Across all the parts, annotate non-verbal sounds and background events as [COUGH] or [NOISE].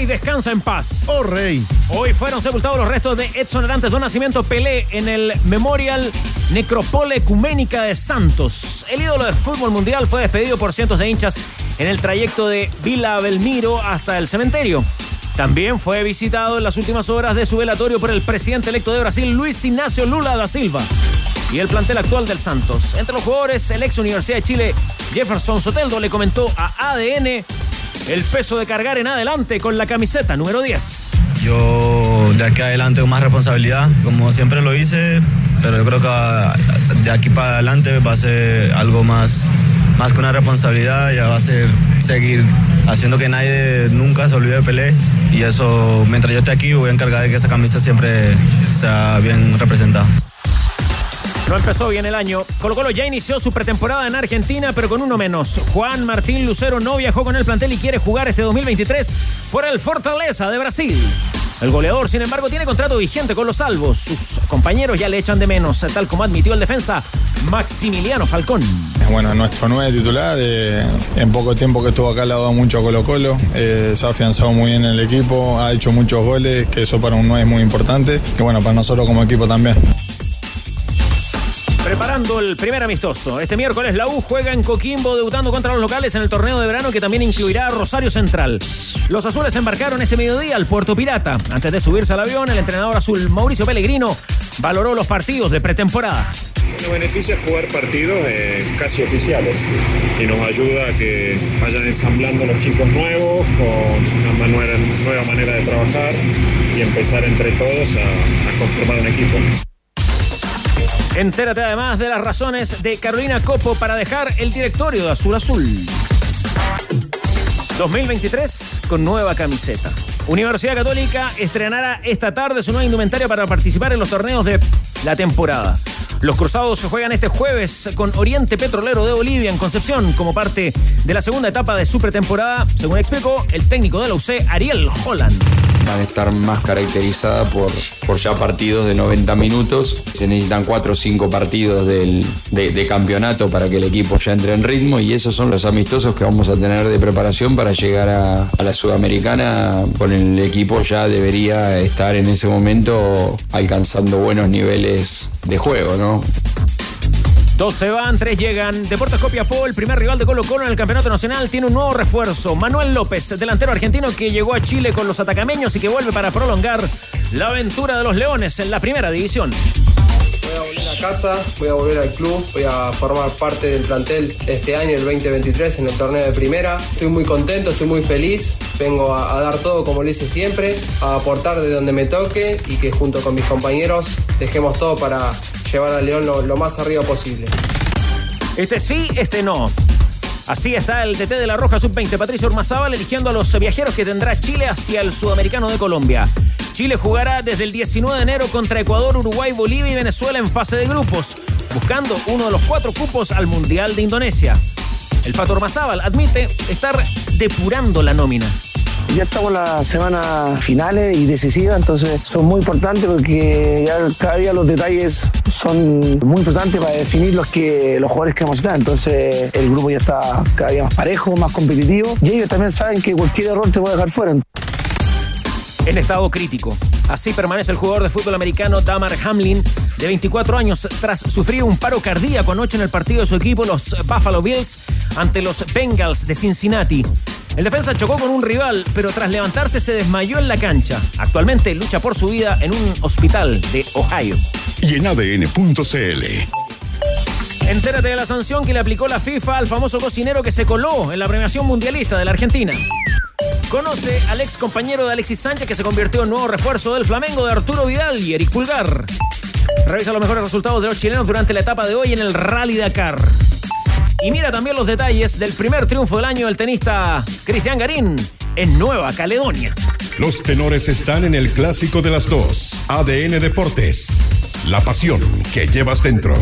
Rey descansa en paz. Oh Rey. Hoy fueron sepultados los restos de Edson Arantes do Nacimiento Pelé en el Memorial Necropole Ecuménica de Santos. El ídolo del fútbol mundial fue despedido por cientos de hinchas en el trayecto de Vila Belmiro hasta el cementerio. También fue visitado en las últimas horas de su velatorio por el presidente electo de Brasil, Luis Ignacio Lula da Silva, y el plantel actual del Santos. Entre los jugadores, el ex Universidad de Chile, Jefferson Soteldo, le comentó a ADN el peso de cargar en adelante con la camiseta número 10. Yo de aquí adelante con más responsabilidad, como siempre lo hice, pero yo creo que de aquí para adelante va a ser algo más, más que una responsabilidad, ya va a ser seguir haciendo que nadie nunca se olvide de Pelé y eso, mientras yo esté aquí, voy a encargar de que esa camisa siempre sea bien representada. No empezó bien el año. Colo Colo ya inició su pretemporada en Argentina, pero con uno menos. Juan Martín Lucero no viajó con el plantel y quiere jugar este 2023 por el Fortaleza de Brasil. El goleador, sin embargo, tiene contrato vigente con los salvos. Sus compañeros ya le echan de menos, tal como admitió el defensa Maximiliano Falcón. Bueno, nuestro nueve titular, eh, en poco tiempo que estuvo acá le ha dado mucho a Colo Colo, eh, se ha afianzado muy bien en el equipo, ha hecho muchos goles, que eso para un 9 es muy importante, y bueno, para nosotros como equipo también. Preparando el primer amistoso. Este miércoles la U juega en Coquimbo debutando contra los locales en el torneo de verano que también incluirá a Rosario Central. Los azules embarcaron este mediodía al Puerto Pirata. Antes de subirse al avión, el entrenador azul Mauricio Pellegrino valoró los partidos de pretemporada. Nos beneficia jugar partidos eh, casi oficiales y nos ayuda a que vayan ensamblando los chicos nuevos con una nueva manera de trabajar y empezar entre todos a conformar un equipo. Entérate además de las razones de Carolina Copo para dejar el directorio de Azul Azul. 2023 con nueva camiseta. Universidad Católica estrenará esta tarde su nueva indumentaria para participar en los torneos de la temporada. Los cruzados se juegan este jueves con Oriente Petrolero de Bolivia en Concepción como parte de la segunda etapa de su pretemporada, según explicó el técnico de la UC, Ariel Holland. Van a estar más caracterizadas por, por ya partidos de 90 minutos. Se necesitan 4 o 5 partidos del, de, de campeonato para que el equipo ya entre en ritmo y esos son los amistosos que vamos a tener de preparación para llegar a, a la Sudamericana con el equipo ya debería estar en ese momento alcanzando buenos niveles de juego, ¿no? Dos se van, tres llegan. Deportes Copiapó, el primer rival de Colo Colo en el Campeonato Nacional, tiene un nuevo refuerzo. Manuel López, delantero argentino que llegó a Chile con los atacameños y que vuelve para prolongar la aventura de los Leones en la primera división. Voy a volver a casa, voy a volver al club, voy a formar parte del plantel este año, el 2023, en el torneo de primera. Estoy muy contento, estoy muy feliz. Vengo a, a dar todo como lo hice siempre, a aportar de donde me toque y que junto con mis compañeros dejemos todo para llevar a León lo, más arriba posible. Este sí, este no. Así está el DT de la Roja Sub-20, Patricio Urmazábal, eligiendo a los viajeros que tendrá Chile hacia el Sudamericano de Colombia. Chile jugará desde el 19 de enero contra Ecuador, Uruguay, Bolivia y Venezuela en fase de grupos, buscando uno de los cuatro cupos al Mundial de Indonesia. El Pato Urmazábal admite estar depurando la nómina. Ya estamos en las semanas finales y decisivas, entonces son muy importantes porque ya cada día los detalles son muy importantes para definir los que los jugadores que vamos a estar. Entonces el grupo ya está cada día más parejo, más competitivo y ellos también saben que cualquier error te puede dejar fuera. En estado crítico. Así permanece el jugador de fútbol americano Damar Hamlin, de 24 años, tras sufrir un paro cardíaco anoche en el partido de su equipo, los Buffalo Bills, ante los Bengals de Cincinnati. El defensa chocó con un rival, pero tras levantarse se desmayó en la cancha. Actualmente lucha por su vida en un hospital de Ohio. Y en ADN.cl. Entérate de la sanción que le aplicó la FIFA al famoso cocinero que se coló en la premiación mundialista de la Argentina. Conoce al ex compañero de Alexis Sánchez que se convirtió en nuevo refuerzo del Flamengo de Arturo Vidal y Eric Pulgar. Revisa los mejores resultados de los chilenos durante la etapa de hoy en el Rally Dakar. Y mira también los detalles del primer triunfo del año del tenista Cristian Garín en Nueva Caledonia. Los tenores están en el clásico de las dos. ADN Deportes. La pasión que llevas dentro.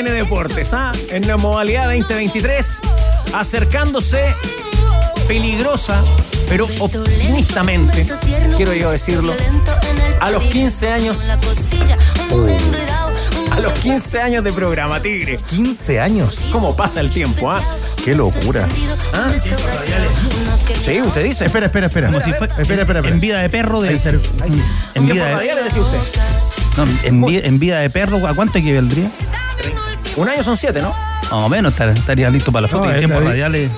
ADN Deportes, ¿ah? En la modalidad 2023, acercándose peligrosa, pero optimistamente, quiero yo decirlo, a los 15 años. A los 15 años de programa, Tigre. 15 años. ¿Cómo pasa el tiempo, ah? Qué locura. ¿Ah? Sí, usted dice. Espera, espera, espera. Como si fue- espera, espera, espera. En vida de perro debe ser. En ¿Tiempo vida de, radial, le decía usted? no, en, en vida de perro, ¿a cuánto equivaldría? Un año son siete, ¿no? Más o menos estaría, listo para la foto No, y tiempos radiales.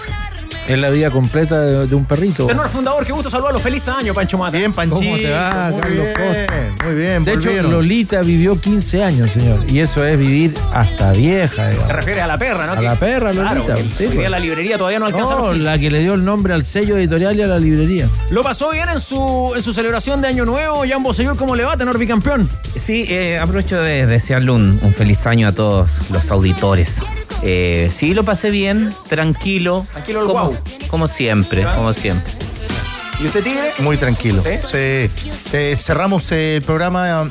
Es la vida completa de, de un perrito. Tenor fundador, qué gusto saludarlo. Feliz año, Pancho Mata. Bien, Panchito. ¿Cómo te va, muy Carlos bien, Costa? Muy bien, De hecho. Lolita vivió 15 años, señor. Y eso es vivir hasta vieja. Te digamos. refieres a la perra, ¿no? A Que- la perra, Claro, Lolita, que sí, pues. la librería todavía no alcanza No, los 15. la que le dio el nombre al sello editorial y a la librería. ¿Lo pasó bien en su, en su celebración de Año Nuevo? Jan Bosellur, ¿cómo le va, tenor bicampeón? Sí, eh, aprovecho de desearle un, un feliz año a todos los auditores. Eh, sí, lo pasé bien, tranquilo. Tranquilo el como, guau. como siempre, como siempre. ¿Y usted, Tigre? Muy tranquilo. Eh, cerramos el programa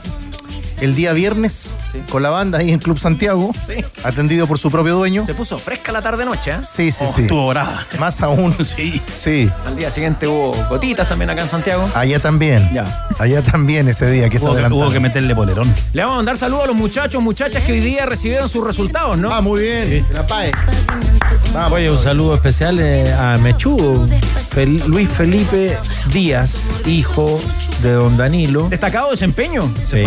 el día viernes con la banda ahí en Club Santiago, Sí. atendido por su propio dueño. Se puso fresca la tarde-noche, ¿eh? Sí, sí, Oh, sí. Estuvo brava. Más aún. [LAUGHS] Sí. Sí. Al día siguiente hubo gotitas también acá en Santiago. Allá también. Ya. Allá también ese día que se Hubo que, adelantaron. hubo que meterle polerón. Le vamos a mandar saludos a los muchachos, muchachas que hoy día recibieron sus resultados, ¿no? Ah, muy bien. La PAE. Vamos. Oye, un saludo especial eh, a Mechú, Fel- Luis Felipe Díaz, hijo de don Danilo. Destacado desempeño. Sí,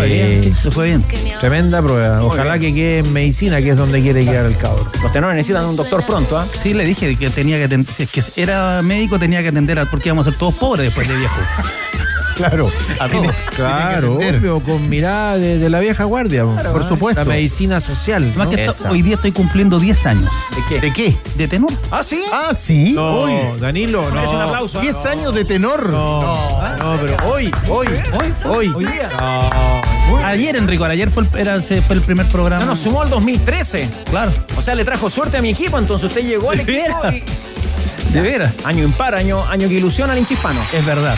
Se fue bien. tremenda prueba. Ojalá que quede en medicina, que es donde quiere quedar el cabro. Los tenores necesitan un doctor pronto, ¿ah? Sí, le dije que tenía que atender. Si es que era médico, tenía que atender a. Porque íbamos a ser todos pobres después de viejo. [LAUGHS] Claro. A todos. Claro, obvio, con mirada de, de la vieja guardia, por supuesto. La medicina social. Además ¿no? que esto- hoy día estoy cumpliendo 10 años ¿De qué? ¿De qué? de tenor. ¿Ah, sí? Ah, sí. No, Hoy. Danilo, no. Un aplauso. ¿ah? 10 años de tenor. No, no, pero hoy, hoy, ¿Hoy? hoy. ¿Hoy día? No. Ayer, Enrico, ayer fue el, era- fue el primer O programa. sea, nos sumó al 2013. Claro. O sea, le trajo suerte a mi equipo, entonces usted llegó al ¿De equipo veras? y... De veras. Año impar, año, año que ilusiona al hincha hispano. Es verdad.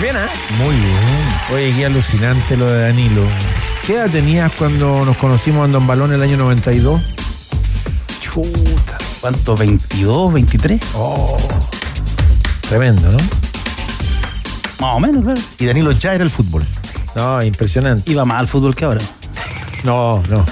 Bien, ¿eh? Muy bien. Oye, qué alucinante lo de Danilo. ¿Qué edad tenías cuando nos conocimos en Don Balón el año 92? Chuta. ¿Cuánto? ¿22, 23? Tremendo, ¿no? Más o menos, claro. Y Danilo ya era el fútbol. No, impresionante. Iba más al fútbol que ahora. No, no.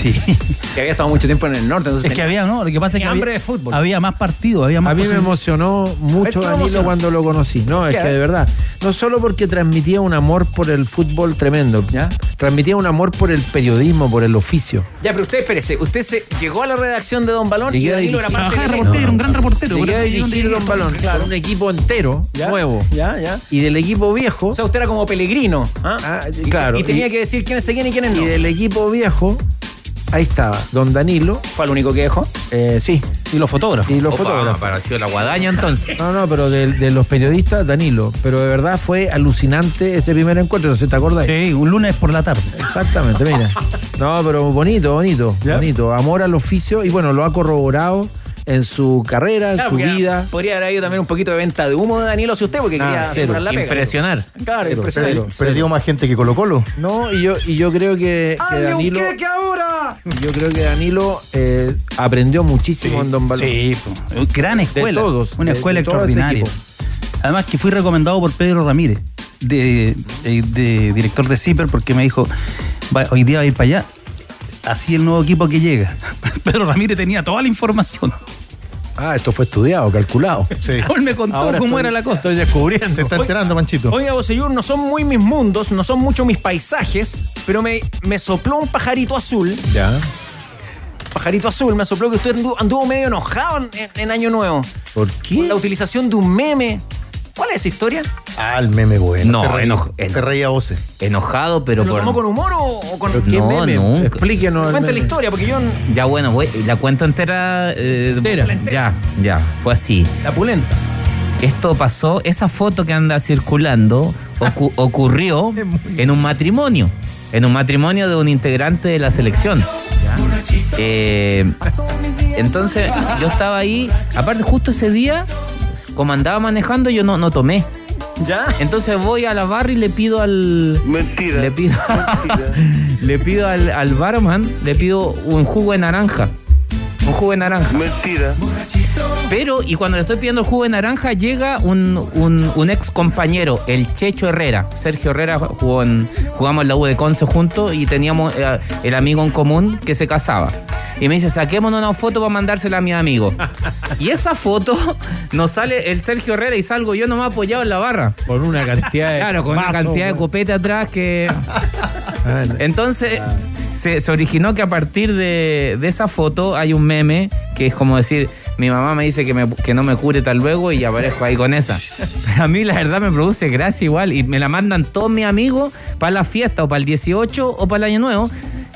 Sí. [LAUGHS] Que había estado mucho tiempo en el norte. Entonces Es que había, ¿no? Lo que pasa es que tenía había, hambre de fútbol. había más partidos, había más A mí me emocionó mucho Danilo emociona. cuando lo conocí. No, es que de verdad. No solo porque transmitía un amor por el fútbol tremendo. ¿Ya? Transmitía un amor por el periodismo, por el oficio. Ya, pero usted, espérese, usted se llegó a la redacción de Don Balón y Llegué a Danilo era parte Trabajaba de reportero, era un gran reportero. por Llegué a dirigir Don Balón, claro, un equipo entero, ¿Ya? nuevo. Ya, ya. Y del equipo viejo, O sea, usted era como peregrino. ¿ah? Ah, Y- claro, Y, tenía y- que decir quiénes seguían y quiénes no. y del equipo viejo, ahí estaba, Don Danilo, Fue el único que dejó. eh, sí, Y los fotógrafos. y los Opa, fotógrafos. apareció la guadaña entonces. No, no, pero de, de los periodistas, Danilo. Pero de verdad fue alucinante ese primer encuentro, ¿no se te acordáis? Sí, un lunes por la tarde. Exactamente, mira. No, pero bonito, bonito, ¿Ya? bonito. Amor al oficio y bueno, lo ha corroborado en su carrera, en su vida. Podría haber habido también un poquito de venta de humo de Danilo si usted, porque Ah, quería la pega. Impresionar. Claro, Cero, impresionante. cero. Perdió más gente que Colo Colo. No, y yo, y yo creo que, que Danilo. ahora! Yo creo que Danilo eh, aprendió muchísimo en Don Balón. Sí, gran escuela. todos, Una escuela de extraordinaria. Además que fui recomendado por Pedro Ramírez, de, director de CIPER, porque me dijo, "Va, hoy día va a ir para allá. Así el nuevo equipo que llega. [LAUGHS] Pedro Ramírez tenía toda la información. Ah, esto fue estudiado, calculado. [LAUGHS] Sí. Me contó Ahora cómo estoy- era la cosa. Estoy descubriendo. Se está enterando, Manchito. Oiga, Bosellur, no son muy mis mundos, no son mucho mis paisajes, pero me, me sopló un pajarito azul. Ya. Pajarito azul, me sopló que usted anduvo, anduvo medio enojado en, en- en Año Nuevo. ¿Por Por qué? la utilización de un meme. ¿Cuál es esa historia? Ah, el meme bueno. No, se reía, eno- eno- se reía a voces. Enojado, pero ¿Se lo por. tomó con humor o, o con.? ¿Pero qué No, meme? nunca. Explíquenos. el Cuente la historia, porque yo. Ya bueno, güey, la cuento entera. eh, Entera. Ya, ya, fue así. La pulenta. Esto pasó, esa foto que anda circulando ocu- [LAUGHS] ocurrió en un matrimonio, en un matrimonio de un integrante de la selección. Eh, entonces yo estaba ahí, aparte justo ese día, como andaba manejando, yo no, no tomé. ¿Ya? Entonces voy a la barra y le pido al. Mentira. Le pido, [LAUGHS] le pido al, al barman, le pido un jugo de naranja. Un jugo de naranja. Mentira. Pero, y cuando le estoy pidiendo el jugo de naranja, llega un, un, un ex compañero, el Checho Herrera. Sergio Herrera jugó en- jugamos en la U de Conce juntos y teníamos eh, el amigo en común que se casaba. Y me dice, saquémonos una foto para mandársela a mi amigo. y esa foto [LAUGHS] nos sale el Sergio Herrera y salgo yo nomás apoyado en la barra. Con una cantidad de. [LAUGHS] Claro, con una cantidad de copete atrás que... Entonces se, se originó que a partir de, de esa foto hay un meme que es como decir, mi mamá me dice que, me- que no me cure tal luego y aparezco ahí con esa. [LAUGHS] A mí la verdad me produce gracia igual y me la mandan todos mis amigos para la fiesta o para el 18 o para el año nuevo.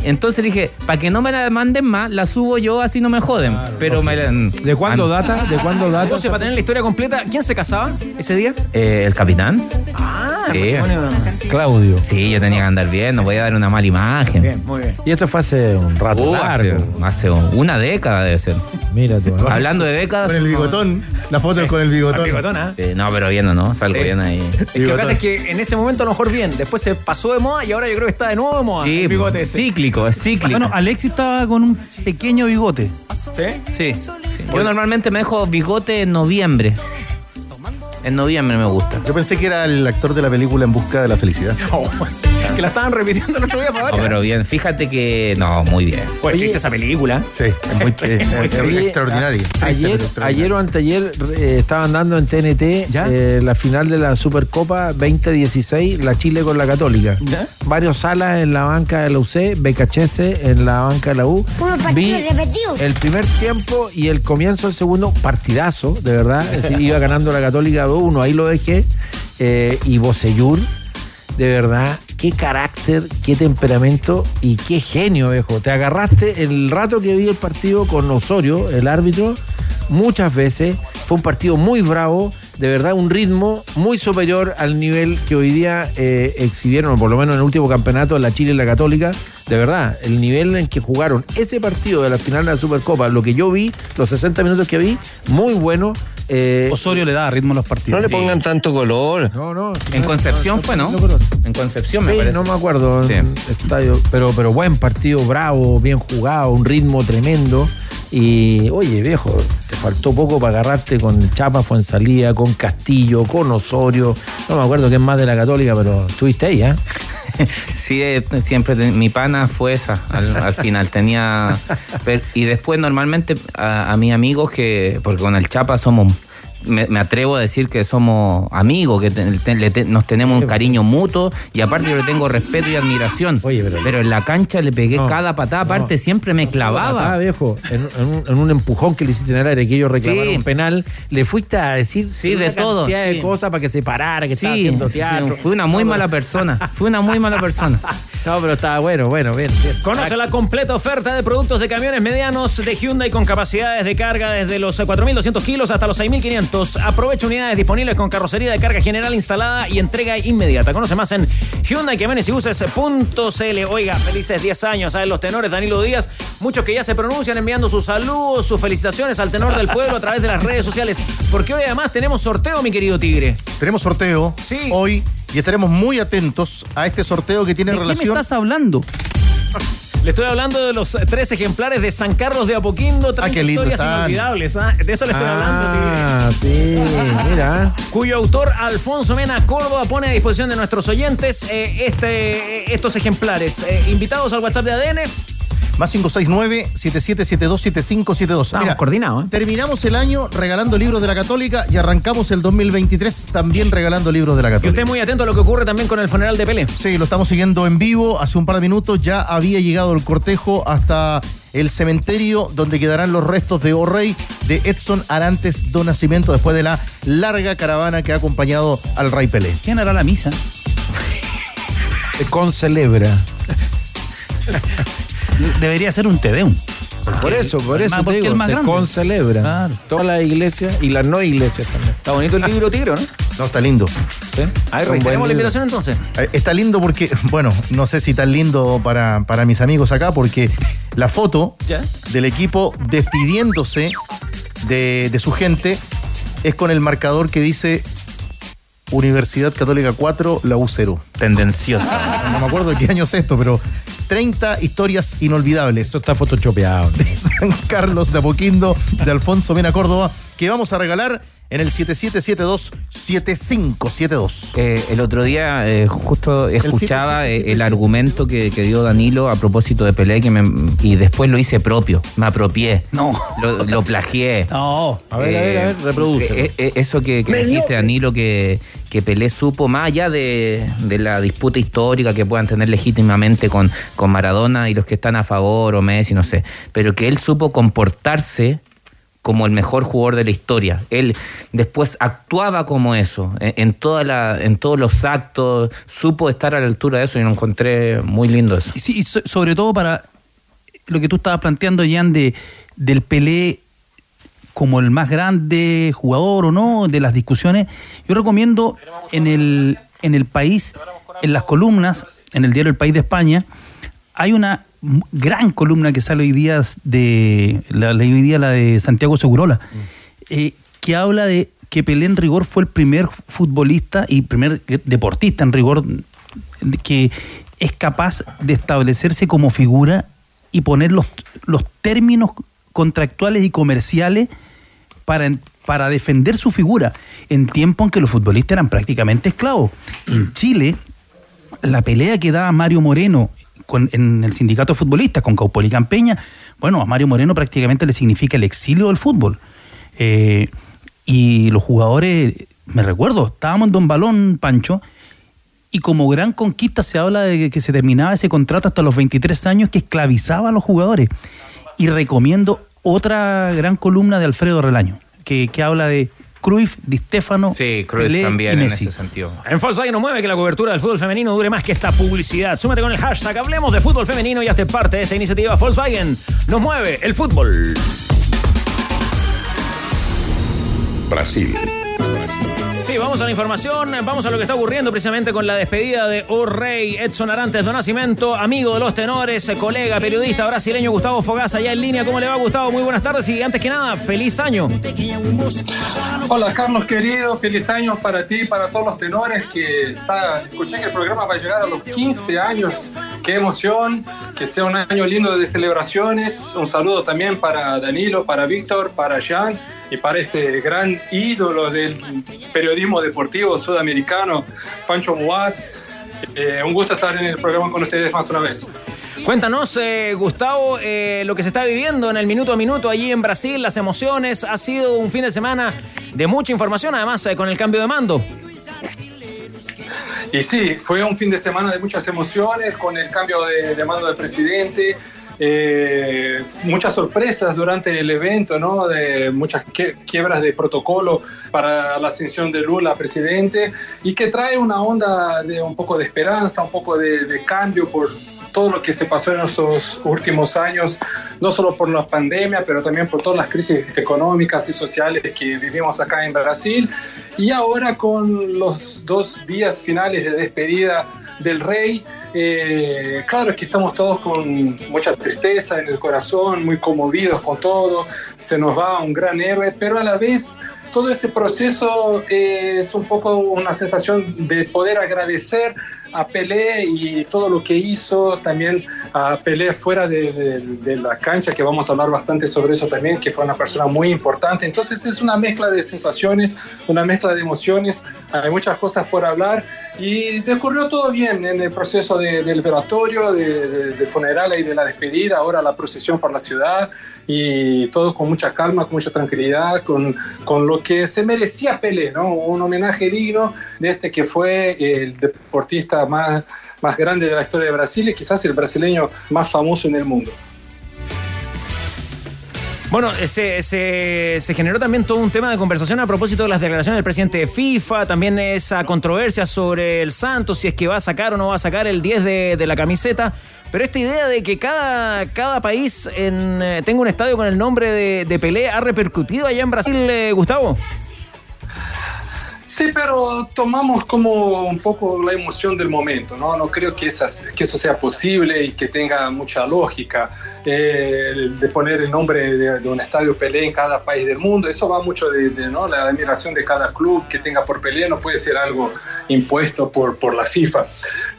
Entonces dije, para que no me la manden más, la subo yo así no me joden. Pero me la- ¿De cuándo An- data? ¿De cuándo data? José, para tener la historia completa, ¿quién se casaba ese día? Eh, ¿El capitán? Ah, Sí. el matrimonio. Claudio. Sí, yo tenía que andar bien, no voy a dar una mala imagen. Bien, muy bien. Y esto fue hace un rato Uh, hace, largo. hace una década debe ser. Mira tú. ¿eh? Hablando de décadas. Con el bigotón. La foto con el bigotón. Bigotona. Eh, no, pero bien, ¿no? Salgo Sí. bien ahí. Es que lo que pasa es que en ese momento a lo mejor bien, después se pasó de moda y ahora yo creo que está de nuevo de moda Sí, el bigote ese. cíclico, es cíclico. Bueno, Alexis estaba con un pequeño bigote. ¿Sí? Sí. Yo normalmente me dejo bigote en noviembre. En noviembre me gusta. Yo pensé que era el actor de la película En Busca de la Felicidad. Oh, que la estaban repitiendo el otro día para No, pero bien, fíjate que. No, muy bien. Pues chiste esa película. Sí, [LAUGHS] es muy, eh, es Oye, extraordinario. a- Ayer, ayer o anteayer eh, estaban dando en TNT ¿Ya? eh, la final de la Supercopa 2016, la Chile con la Católica. ¿Ya? Varios salas en la banca de la UC, Becachese en la banca de la U. Vi repetido. el primer tiempo y el comienzo del segundo, partidazo, de verdad. [LAUGHS] Es decir, iba ganando la Católica 2-1, ahí lo dejé. Eh, y Bocellur, de verdad, qué carácter, qué temperamento y qué genio, viejo. Te agarraste el rato que vi el partido con Osorio, el árbitro, muchas veces. Fue un partido muy bravo, de verdad, un ritmo muy superior al nivel que hoy día eh, exhibieron, por lo menos en el último campeonato, la Chile y la Católica. De verdad, el nivel en que jugaron ese partido de la final de la Supercopa, lo que yo vi, los 60 minutos que vi, muy bueno. Eh, Osorio le daba ritmo a los partidos. No le Sí. pongan tanto color. no, no. si En no- Concepción no- fue, ¿no? En Concepción me parece. no me acuerdo. Sí. estadio, pero, pero buen partido, bravo, bien jugado, un ritmo tremendo. Y oye, viejo, te faltó poco para agarrarte con Chapa Fuensalía, con Castillo, con Osorio. No me acuerdo quién más de la Católica, pero estuviste ahí, ¿eh? [LAUGHS] Sí, eh, siempre mi pana fue esa al, al final. Tenía. [LAUGHS] per- y después, normalmente, a, a mis amigos que. Porque con el Chapa somos. Me, me atrevo a decir que somos amigos, que te- te- le te- nos tenemos un cariño mutuo y aparte yo le tengo respeto y admiración. Oye, pero- en la cancha le pegué No, cada patada, aparte no. siempre me Ah, clavaba. viejo, en, en un, en un empujón que le hiciste en el aire que ellos reclamaron Sí. un penal, le fuiste a decir Sí, una de todo, cantidad sí. de cosas para que se parara, que estaba Sí, haciendo sí, teatro. fui una muy mala pero- persona. Fui una muy mala persona. [LAUGHS] No, pero estaba bueno, bueno, bien, bien. Conoce la completa oferta de productos de camiones medianos de Hyundai con capacidades de carga desde los 4.200 kilos hasta los 6.500. Aprovecha unidades disponibles con carrocería de carga general instalada y entrega inmediata. Conoce más en Hyundai Camiones y Buses.cl. Oiga, felices 10 años, ¿saben los tenores? Danilo Díaz, muchos que ya se pronuncian enviando sus saludos, sus felicitaciones al tenor del pueblo a través de las redes sociales. Porque hoy además tenemos sorteo, mi querido Tigre. Tenemos sorteo Sí. hoy y estaremos muy atentos a este sorteo que tiene ¿De qué me relación. estás hablando? [LAUGHS] Le estoy hablando de los tres ejemplares de San Carlos de Apoquindo, 30 Ah, qué lindo historias están. inolvidables. ¿ah? De eso le estoy hablando, Tigre. Ah, sí, mira. cuyo autor Alfonso Mena Córdoba pone a disposición de nuestros oyentes eh, este, estos ejemplares. Eh, invitados al WhatsApp de ADN. Más 569-7772-7572. Estamos coordinados, ¿eh? Terminamos el año regalando libros de la Católica y arrancamos el 2023 también regalando libros de la Y Católica. usted muy atento a lo que ocurre también con el funeral de Pelé. Sí, lo estamos siguiendo en vivo. Hace un par de minutos ya había llegado el cortejo hasta el cementerio donde quedarán los restos de O'Reilly de Edson Arantes do Nacimiento después de la larga caravana que ha acompañado al Rey Pelé. ¿Quién hará la misa? Con celebra. [LAUGHS] Debería ser un tedeum. Por eso, por eso te porque digo, es más se grande. concelebra. Claro. Todas las iglesias y las no iglesias también. Está bonito el libro Tigre, ¿no? No, está lindo. Ahí Un buen reiteremos la invitación entonces. Eh, Está lindo porque, bueno, no sé si tan lindo para, para mis amigos acá, porque la foto ¿Ya? del equipo despidiéndose de, de su gente es con el marcador que dice Universidad Católica 4, la U 0. Tendenciosa. No me acuerdo de qué año es esto, pero 30 historias inolvidables. Esto está photoshopeado. De San Carlos de Apoquindo, de Alfonso Mena Córdoba, que vamos a regalar en el 7772-7572. Eh, el otro día eh, justo escuchaba eh, el argumento que, que dio Danilo a propósito de Pelé que me- y después lo hice propio, me apropié. No. Lo, lo plagié. No. A ver, a ver, a ver, reproduce. Eh, eh, eso que, que dijiste, Danilo, que, que Pelé supo, más allá de, de la disputa histórica que puedan tener legítimamente con, con Maradona y los que están a favor o Messi, no sé, pero que él supo comportarse como el mejor jugador de la historia. Él después actuaba como eso, en, toda la, en todos los actos, supo estar a la altura de eso y lo encontré muy lindo eso. Sí, y so- sobre todo para lo que tú estabas planteando, Jan, de, del Pelé como el más grande jugador o no, de las discusiones. Yo recomiendo en el, en el país, en las columnas, en el diario El País de España, hay una gran columna que sale hoy día de la hoy día la de Santiago Segurola eh, que habla de que Pelé en rigor fue el primer futbolista y primer deportista en rigor que es capaz de establecerse como figura y poner los, los términos contractuales y comerciales para, para defender su figura en tiempo en que los futbolistas eran prácticamente esclavos. En Chile, la pelea que daba Mario Moreno en el sindicato de futbolistas con Caupol y Campeña, bueno, a Mario Moreno prácticamente le significa el exilio del fútbol. Eh, y los jugadores, me recuerdo, estábamos en Don Balón, Pancho, y como gran conquista se habla de que se terminaba ese contrato hasta los 23 años que esclavizaba a los jugadores. Y recomiendo otra gran columna de Alfredo Relaño, que, que habla de Cruyff, Di Stefano, Sí, Cruyff Pelé también y en ese sentido. En Volkswagen nos mueve que la cobertura del fútbol femenino dure más que esta publicidad. Súmate con el hashtag Hablemos de Fútbol Femenino y hazte parte de esta iniciativa. Volkswagen nos mueve el fútbol. Brasil. Sí, vamos a la información, vamos a lo que está ocurriendo precisamente con la despedida de O Edson Arantes do Nascimento, amigo de los tenores, colega, periodista brasileño Gustavo Fogaz, allá en línea. ¿Cómo le va, Gustavo? Muy buenas tardes y antes que nada, feliz año. Hola Carlos querido, feliz año para ti y para todos los tenores que está, escuché que el programa va a llegar a los 15 años. Qué emoción, que sea un año lindo de celebraciones. Un saludo también para Danilo, para Víctor, para Jean y para este gran ídolo del periodismo deportivo sudamericano, Pancho Muat. Eh, un gusto estar en el programa con ustedes más una vez. Cuéntanos, eh, Gustavo, eh, lo que se está viviendo en el minuto a minuto allí en Brasil, las emociones. Ha sido un fin de semana de mucha información, además eh, con el cambio de mando. Y sí, fue un fin de semana de muchas emociones con el cambio de, de mando del presidente. eh, muchas sorpresas durante el evento, ¿no? De muchas quiebras de protocolo para la ascensión de Lula a presidente y que trae una onda de un poco de esperanza, un poco de, de cambio por todo lo que se pasó en estos últimos años, no solo por la pandemia, pero también por todas las crisis económicas y sociales que vivimos acá en Brasil. Y ahora con los dos días finales de despedida del rey, eh, claro es que estamos todos con mucha tristeza en el corazón, muy conmovidos con todo, se nos va un gran héroe, pero a la vez todo ese proceso eh, es un poco una sensación de poder agradecer a Pelé y todo lo que hizo, también a Pelé fuera de, de- de la cancha, que vamos a hablar bastante sobre eso también, que fue una persona muy importante. Entonces es una mezcla de sensaciones, una mezcla de emociones, hay muchas cosas por hablar y ocurrió todo bien en el proceso de- del velatorio, de, de- del funeral y de la despedida, ahora la procesión por la ciudad y todo con mucha calma, con mucha tranquilidad, con, con lo que se merecía Pelé, ¿no? Un homenaje digno de este que fue el deportista más, más grande de la historia de Brasil y quizás el brasileño más famoso en el mundo. Bueno, se, se- se generó también todo un tema de conversación a propósito de las declaraciones del presidente de FIFA, también esa controversia sobre el Santos, si es que va a sacar o no va a sacar el 10 de, de la camiseta. Pero esta idea de que cada, cada país en, eh, tenga un estadio con el nombre de, de Pelé ha repercutido allá en Brasil, eh, Gustavo. Sí, pero tomamos como un poco la emoción del momento, ¿no? No creo que, esas, que eso sea posible y que tenga mucha lógica eh, de poner el nombre de, un estadio Pelé en cada país del mundo. Eso va mucho de, ¿no? la admiración de cada club que tenga por Pelé, no puede ser algo impuesto por, por la FIFA.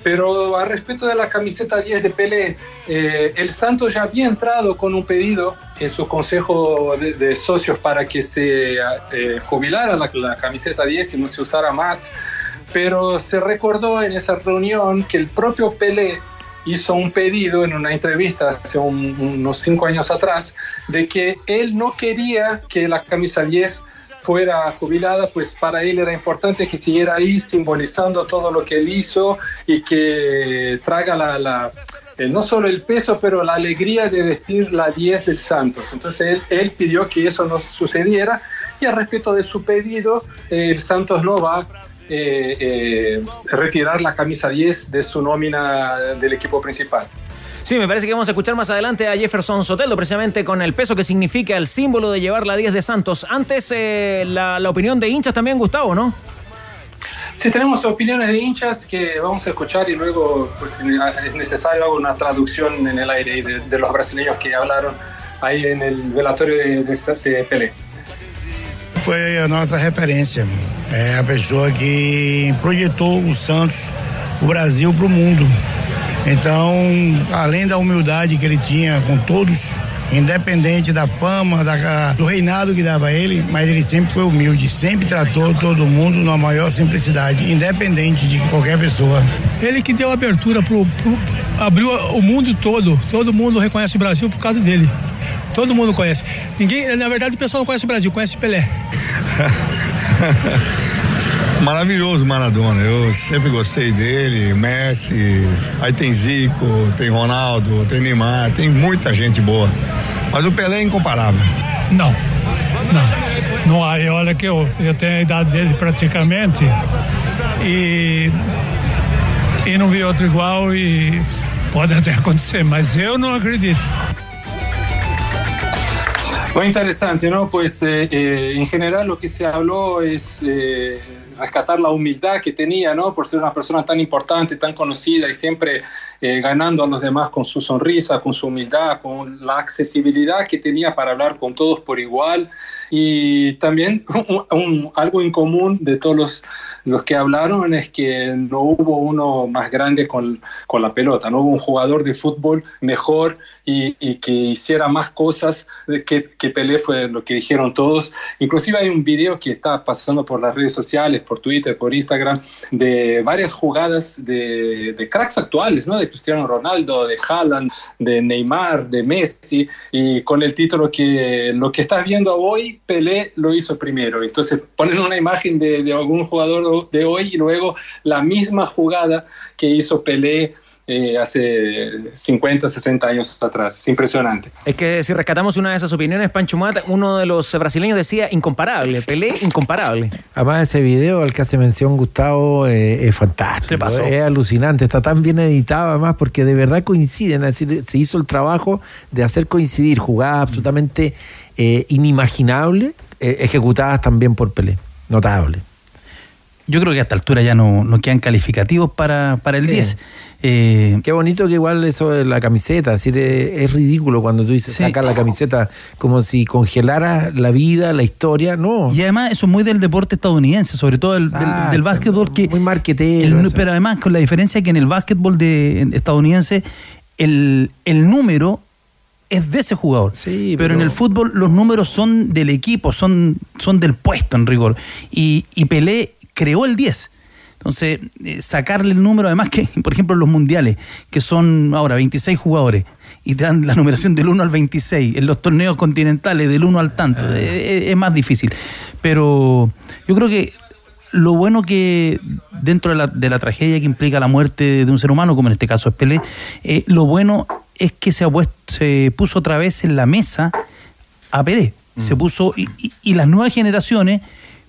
Pero a respecto de la camiseta 10 de Pelé, eh, el Santos ya había entrado con un pedido en su consejo de, socios para que se eh, jubilara la, la, camiseta 10 y no se usara más. Pero se recordó en esa reunión que el propio Pelé hizo un pedido en una entrevista hace unos cinco años atrás de que él no quería que la camisa 10 fuera jubilada, pues para él era importante que siguiera ahí simbolizando todo lo que él hizo y que traga la, no solo el peso, pero la alegría de vestir la 10 del Santos. Entonces él, pidió que eso no sucediera y a respecto de su pedido, el Santos no va eh, eh, retirar la camisa 10 de su nómina del equipo principal. Sí, me parece que vamos a escuchar más adelante a Jefferson Sotelo, precisamente con el peso que significa el símbolo de llevar la 10 de Santos. Antes, eh, la, opinión de hinchas también, Gustavo, ¿no? Sí, tenemos opiniones de hinchas que vamos a escuchar y luego pues, es necesario una traducción en el aire de, los brasileños que hablaron ahí en el velatorio de, de Pelé. Foi a nossa referência, é a pessoa que projetou o Santos, o Brasil para o mundo. Então, além da humildade que ele tinha com todos, independente da fama, da, do reinado que dava ele, mas ele sempre foi humilde, sempre tratou todo mundo na maior simplicidade, independente de qualquer pessoa. Ele que deu abertura pro, pro abriu o mundo todo, todo mundo reconhece o Brasil por causa dele. Todo mundo conhece. Ninguém, na verdade, o pessoal não conhece o Brasil, conhece Pelé. [LAUGHS] Maravilhoso Maradona, eu sempre gostei dele, Messi, aí tem Zico, tem Ronaldo, tem Neymar, tem muita gente boa. Mas o Pelé é incomparável. Não, não. Não há, olha que eu, eu tenho a idade dele praticamente e, e não vi outro igual e pode até [LAUGHS] acontecer, mas eu não acredito. Muy interesante, ¿no? Pues eh, eh, en general lo que se habló es eh, rescatar la humildad que tenía, ¿no? Por ser una persona tan importante, tan conocida y siempre eh, ganando a los demás con su sonrisa, con su humildad, con la accesibilidad que tenía para hablar con todos por igual. Y también [LAUGHS] algo en común de todos los, los, que hablaron es que no hubo uno más grande con, con la pelota, no hubo un jugador de fútbol mejor y, y que hiciera más cosas que, que Pelé, fue lo que dijeron todos. Inclusive hay un video que está pasando por las redes sociales, por Twitter, por Instagram, de varias jugadas de, de cracks actuales, ¿no? De Cristiano Ronaldo, de Haaland, de Neymar, de Messi, y con el título que lo que estás viendo hoy, Pelé lo hizo primero. Entonces ponen una imagen de, de algún jugador de hoy y luego la misma jugada que hizo Pelé eh, hace 50, 60 años atrás. Es impresionante. Es que si rescatamos una de esas opiniones, Pancho Mata, uno de los brasileños decía incomparable, Pelé incomparable. Además, ese video al que hace mención Gustavo eh, es fantástico. Es alucinante, está tan bien editado además porque de verdad coinciden. Es decir, se hizo el trabajo de hacer coincidir jugadas absolutamente eh, inimaginables, ejecutadas también por Pelé. Notable yo creo que a esta altura ya no, no quedan calificativos para, para el 10. Eh, Qué bonito que igual eso de la camiseta, es decir, es, ridículo cuando tú dices sacar la camiseta como si congelara la vida, la historia, no. Y además eso es muy del deporte estadounidense, sobre todo el, del, básquetbol. Que muy marquetero. pero además con la diferencia que en el básquetbol de, estadounidense el, el número es de ese jugador. Sí, pero... en el fútbol los números son del equipo, son, son del puesto en rigor. Y, y Pelé creó el 10. Entonces, eh, sacarle el número, además que, [LAUGHS] por ejemplo, los mundiales, que son ahora 26 jugadores, y te dan la numeración del 1 al 26, en los torneos continentales del 1 al tanto, ah. eh, es, más difícil. Pero yo creo que lo bueno que dentro de la, de la, tragedia que implica la muerte de un ser humano, como en este caso es Pelé, eh, lo bueno es que se, ha puesto, se puso otra vez en la mesa a Pelé. Se mm. puso, y, y las nuevas generaciones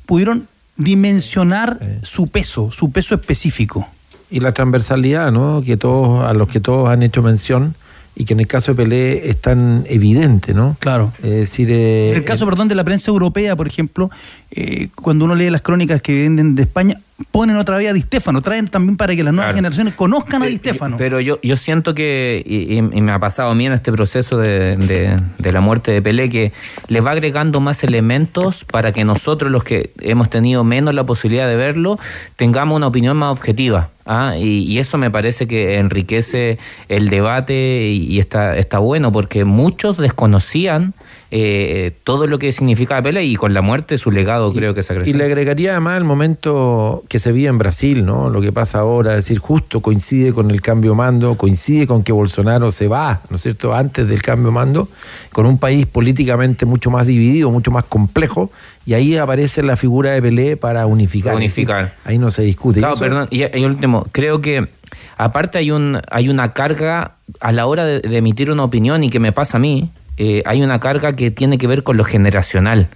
pudieron dimensionar su peso, su peso específico. Y la transversalidad, ¿no? Que todos, a los que todos han hecho mención y que en el caso de Pelé es tan evidente, ¿no? Claro. Es decir, eh, en el caso, perdón, de la prensa europea, por ejemplo, eh, cuando uno lee las crónicas que venden de España, ponen otra vez a Di Stefano, traen también para que las nuevas generaciones conozcan a Di Stefano. Pero yo, yo siento que, y, y me ha pasado a mí en este proceso de, de- de la muerte de Pelé, que le va agregando más elementos para que nosotros, los que hemos tenido menos la posibilidad de verlo, tengamos una opinión más objetiva. ¿ah? Y, y eso me parece que enriquece el debate y, y está, está bueno, porque muchos desconocían eh, todo lo que significaba Pelé y con la muerte su legado creo que se Y acreció. le agregaría además el momento que se vía en Brasil, ¿no? Lo que pasa ahora, es decir, justo coincide con el cambio de mando, coincide con que Bolsonaro se va, ¿no es cierto?, antes del cambio de mando, con un país políticamente mucho más dividido, mucho más complejo, y ahí aparece la figura de Pelé para unificar. decir, Unificar. ahí no se discute. Y Claro, eso- perdón, y, y último, creo que aparte hay un hay una carga a la hora de, de emitir una opinión y que me pasa a mí, eh, hay una carga que tiene que ver con lo generacional,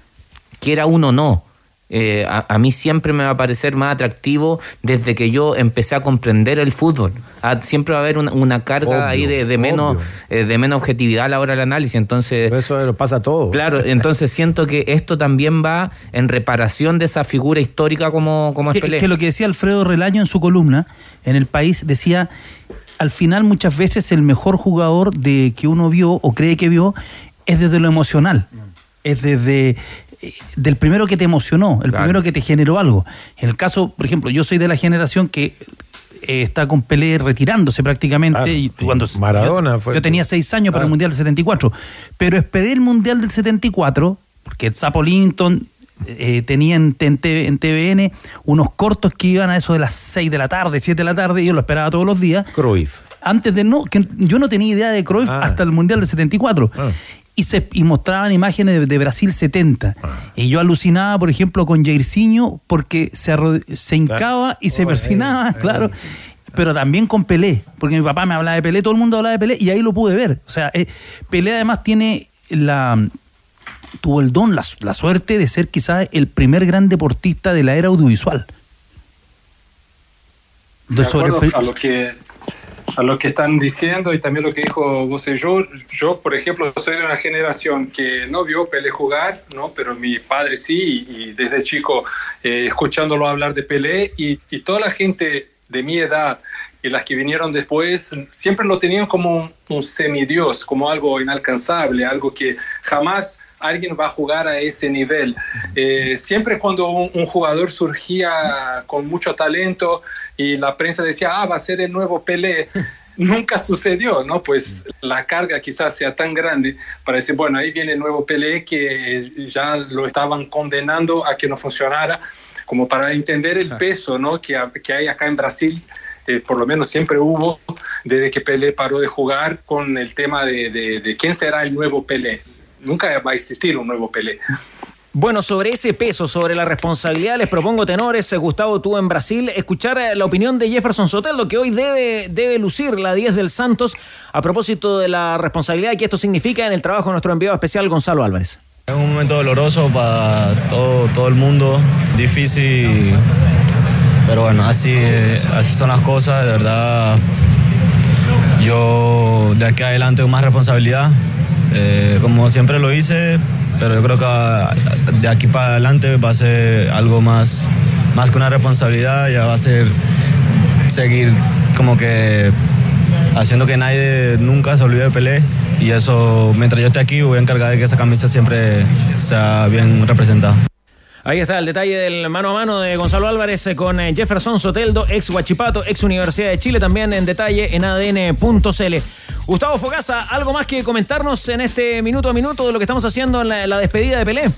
quiera uno o no. Eh, a, a mí siempre me va a parecer más atractivo desde que yo empecé a comprender el fútbol. Ah, siempre va a haber una, una carga Obvio, ahí de, de menos eh, de menos objetividad a la hora del análisis. Entonces, eso lo pasa a todo. Claro, [LAUGHS] entonces siento que esto también va en reparación de esa figura histórica como, como es Pelé. que lo que decía Alfredo Relaño en su columna en el país decía al final muchas veces el mejor jugador de que uno vio o cree que vio es desde lo emocional. Es desde eh, del primero que te emocionó el Claro. primero que te generó algo. En el caso por ejemplo yo soy de la generación que eh, está con Pelé retirándose prácticamente Claro, y cuando Maradona yo, fue- yo tenía seis años para el mundial del 74 pero esperé el mundial del 74 porque el Sapo Linton eh, tenía en, en TV en TVN unos cortos que iban a eso de las 6 de la tarde, 7 de la tarde, y yo lo esperaba todos los días. Cruyff. Antes de no, que yo no tenía idea de Cruyff Ah. hasta el Mundial del 74. Y, se, y mostraban imágenes de, de Brasil 70. Ah. Y yo alucinaba, por ejemplo, con Jairzinho porque se, se hincaba y se Oh, persinaba, ahí, ahí. claro. Pero también con Pelé, porque mi papá me hablaba de Pelé, todo el mundo hablaba de Pelé y ahí lo pude ver. O sea, eh, Pelé además tiene la tuvo el don, la, la suerte de ser quizás el primer gran deportista de la era audiovisual. De acuerdo el- a lo que a lo que están diciendo y también lo que dijo José yo, yo por ejemplo soy de una generación que no vio Pelé jugar, no, pero mi padre sí y, y desde chico eh, escuchándolo hablar de Pelé y, y toda la gente de mi edad y las que vinieron después siempre lo tenían como un, un semidios, como algo inalcanzable, algo que jamás alguien va a jugar a ese nivel. Eh, siempre cuando un, un jugador surgía con mucho talento y la prensa decía, ah, va a ser el nuevo Pelé, [LAUGHS] nunca sucedió, ¿no? Pues la carga quizás sea tan grande para decir, bueno, ahí viene el nuevo Pelé que ya lo estaban condenando a que no funcionara, como para entender el peso, ¿no? Que, que hay acá en Brasil. eh, por lo menos siempre hubo, desde que Pelé paró de jugar, con el tema de, de- de quién será el nuevo Pelé. Nunca va a existir un nuevo Pelé. Bueno, sobre ese peso, sobre la responsabilidad, les propongo tenores, eh, Gustavo, tú en Brasil, escuchar eh, la opinión de Jefferson Soteldo, que hoy debe, debe lucir la 10 del Santos a propósito de la responsabilidad que esto significa en el trabajo de nuestro enviado especial Gonzalo Álvarez. Es un momento doloroso para todo, todo el mundo, difícil, pero bueno, así, así son las cosas, de verdad. Yo de aquí adelante con más responsabilidad, eh, como siempre lo hice, pero yo creo que ah, de aquí para adelante va a ser algo más, más que una responsabilidad, ya va a ser seguir como que haciendo que nadie nunca se olvide de Pelé y eso, mientras yo esté aquí, voy a encargar de que esa camisa siempre sea bien representada. Ahí está el detalle del mano a mano de Gonzalo Álvarez eh, con eh, Jefferson Soteldo, ex Huachipato, ex Universidad de Chile, también en detalle en ADN.cl. Gustavo Fogasa, ¿algo más que comentarnos en este minuto a minuto de lo que estamos haciendo en la, despedida de Pelé?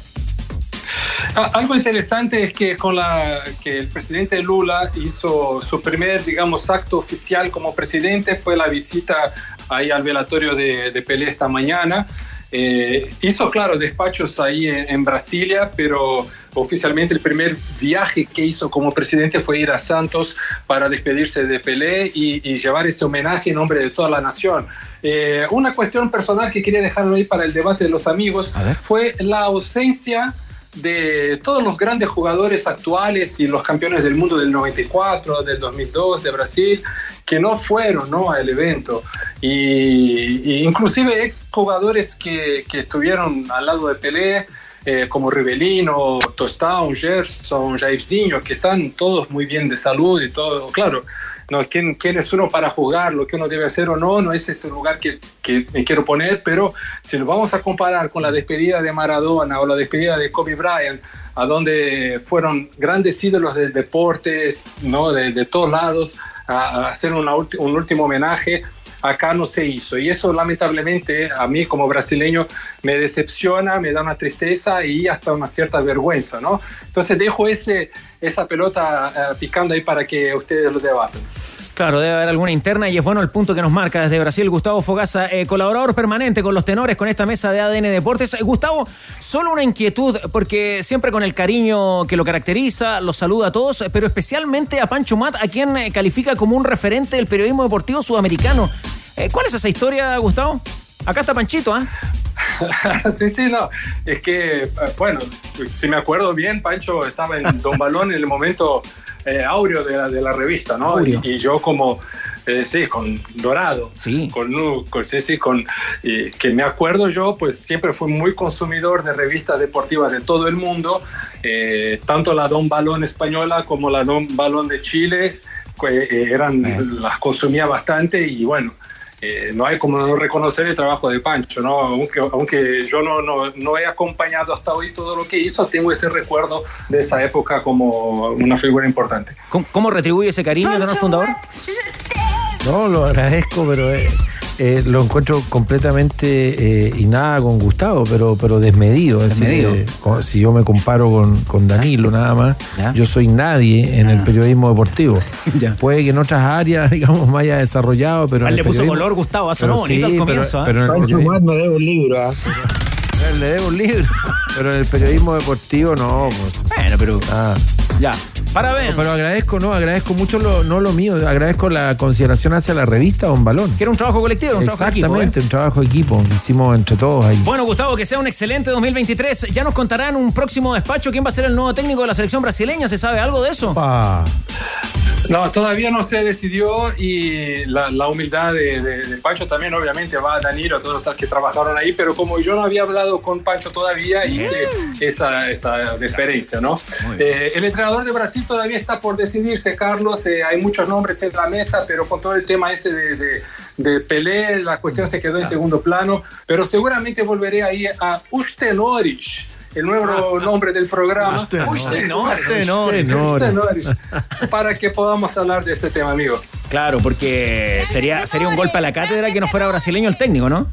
Ah, Algo interesante es que con la que el presidente Lula hizo su primer, digamos, acto oficial como presidente fue la visita ahí al velatorio de, de Pelé esta mañana. Eh, hizo, claro, despachos ahí en, en Brasilia, pero oficialmente el primer viaje que hizo como presidente fue ir a Santos para despedirse de Pelé y, y llevar ese homenaje en nombre de toda la nación. Eh, una cuestión personal que quería dejarlo ahí para el debate de los amigos fue la ausencia de todos los grandes jugadores actuales y los campeones del mundo del 94, del 2002, de Brasil, que no fueron ¿no? al evento. Y, y inclusive ex jugadores que, que estuvieron al lado de Pelé, eh, como Rivelino, Tostão, Gerson, Jairzinho, que están todos muy bien de salud y todo, claro. No, ¿quién, ¿Quién es uno para jugar lo que uno debe hacer o no? No es ese lugar que, que me quiero poner, pero si lo vamos a comparar con la despedida de Maradona o la despedida de Kobe Bryant, a donde fueron grandes ídolos del deporte, ¿no? de, de todos lados, a, a hacer una un último homenaje, acá no se hizo. Y eso lamentablemente a mí como brasileño me decepciona, me da una tristeza y hasta una cierta vergüenza, ¿no? Entonces dejo ese, esa pelota eh, picando ahí para que ustedes lo debatan. Claro, debe haber alguna interna y es bueno el punto que nos marca desde Brasil Gustavo Fogaza, eh, colaborador permanente con los tenores con esta mesa de ADN Deportes. Eh, Gustavo, solo una inquietud, porque siempre con el cariño que lo caracteriza, los saluda a todos, pero especialmente a Pancho Mat, a quien eh, califica como un referente del periodismo deportivo sudamericano. Eh, ¿Cuál es esa historia, Gustavo? Acá está Panchito, ¿ah? [LAUGHS] sí, sí, no. Es que, eh, bueno, si me acuerdo bien, Pancho estaba en Don Balón en el momento eh, áureo de la, de la revista, ¿no? Y, yo como, eh, sí, con Dorado. Sí. Con, con sí, sí, con, que me acuerdo yo, pues siempre fui muy consumidor de revistas deportivas de todo el mundo, eh, tanto la Don Balón española como la Don Balón de Chile, que, eh, eran, las consumía bastante y bueno, eh, no hay como no reconocer el trabajo de Pancho, ¿no? Aunque, aunque yo no, no, no he acompañado hasta hoy todo lo que hizo, tengo ese recuerdo de esa época como una figura importante. ¿Cómo, cómo retribuye ese cariño, tenor fundador? No, lo agradezco, pero eh, eh, lo encuentro completamente eh, y nada con Gustavo, pero, pero desmedido. Es decir, Desmedido. eh, si yo me comparo con, con Danilo nada más, yo soy nadie en el periodismo deportivo. [LAUGHS] Puede que en otras áreas, [LAUGHS] digamos, me haya desarrollado, pero. en le puso color, Gustavo, ah, sonó pero bonito al sí, comienzo, Pero, ¿ah? pero en el me debe un libro. [LAUGHS] Le debo un libro. Pero en el periodismo deportivo no. Pues. Bueno, pero. Ah. Ya. Parabéns. Pero agradezco, no, agradezco mucho lo, no lo mío, agradezco la consideración hacia la revista Don Balón. Que era un trabajo colectivo, un trabajo equipo, ¿eh? Exactamente, un trabajo de equipo que hicimos entre todos ahí. Bueno, Gustavo, que sea un excelente 2023. Ya nos contarán un próximo despacho quién va a ser el nuevo técnico de la selección brasileña. ¿Se sabe algo de eso? No, todavía no se decidió y la, la humildad de, de- de Pancho también obviamente va a Danilo, a todos los que trabajaron ahí, pero como yo no había hablado con Pancho todavía, hice esa, esa deferencia, ¿no? Eh, el entrenador de Brasil todavía está por decidirse, Carlos, eh, hay muchos nombres en la mesa, pero con todo el tema ese de, de, de Pelé, la cuestión se quedó en segundo plano, pero seguramente volveré ahí a Ustenoric. El nuevo [LAUGHS] nombre del programa. Ustenoric. Ustenoric. Para que podamos hablar de este tema, amigo. Claro, porque sería, sería un golpe a la cátedra que no fuera brasileño el técnico, ¿no?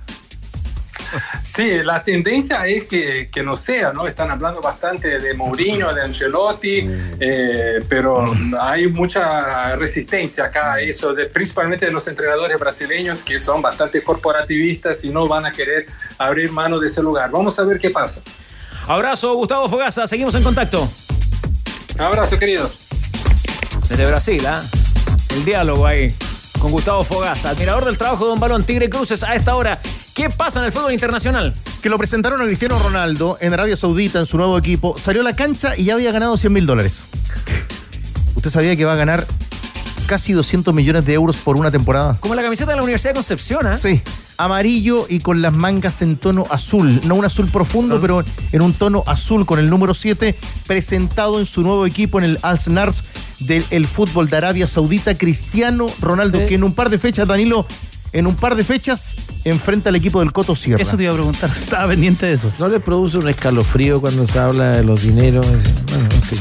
Sí, la tendencia es que, que no sea, ¿no? Están hablando bastante de Mourinho, de Ancelotti, eh, pero hay mucha resistencia acá a eso, de, principalmente de los entrenadores brasileños que son bastante corporativistas y no van a querer abrir mano de ese lugar. Vamos a ver qué pasa. Abrazo, Gustavo Fogaza. Seguimos en contacto. Abrazo, queridos. Desde Brasil, ¿ah? El diálogo ahí con Gustavo Fogaza, admirador del trabajo de Don Balón Tigre Cruces a esta hora. ¿Qué pasa en el fútbol internacional? Que lo presentaron a Cristiano Ronaldo en Arabia Saudita en su nuevo equipo. Salió a la cancha y ya había ganado 100 mil dólares. ¿Usted sabía que va a ganar casi 200 millones de euros por una temporada? Como la camiseta de la Universidad de Concepción, ¿ah? Sí. Amarillo y con las mangas en tono azul. No un azul profundo, pero en un tono azul con el número 7, presentado en su nuevo equipo en el Al Nars del el fútbol de Arabia Saudita, Cristiano Ronaldo, que en un par de fechas, Danilo, en un par de fechas, enfrenta al equipo del Coto Sierra. Eso te iba a preguntar, [LAUGHS] estaba pendiente de eso. ¿No le produce un escalofrío cuando se habla de los dineros? Bueno, en fin.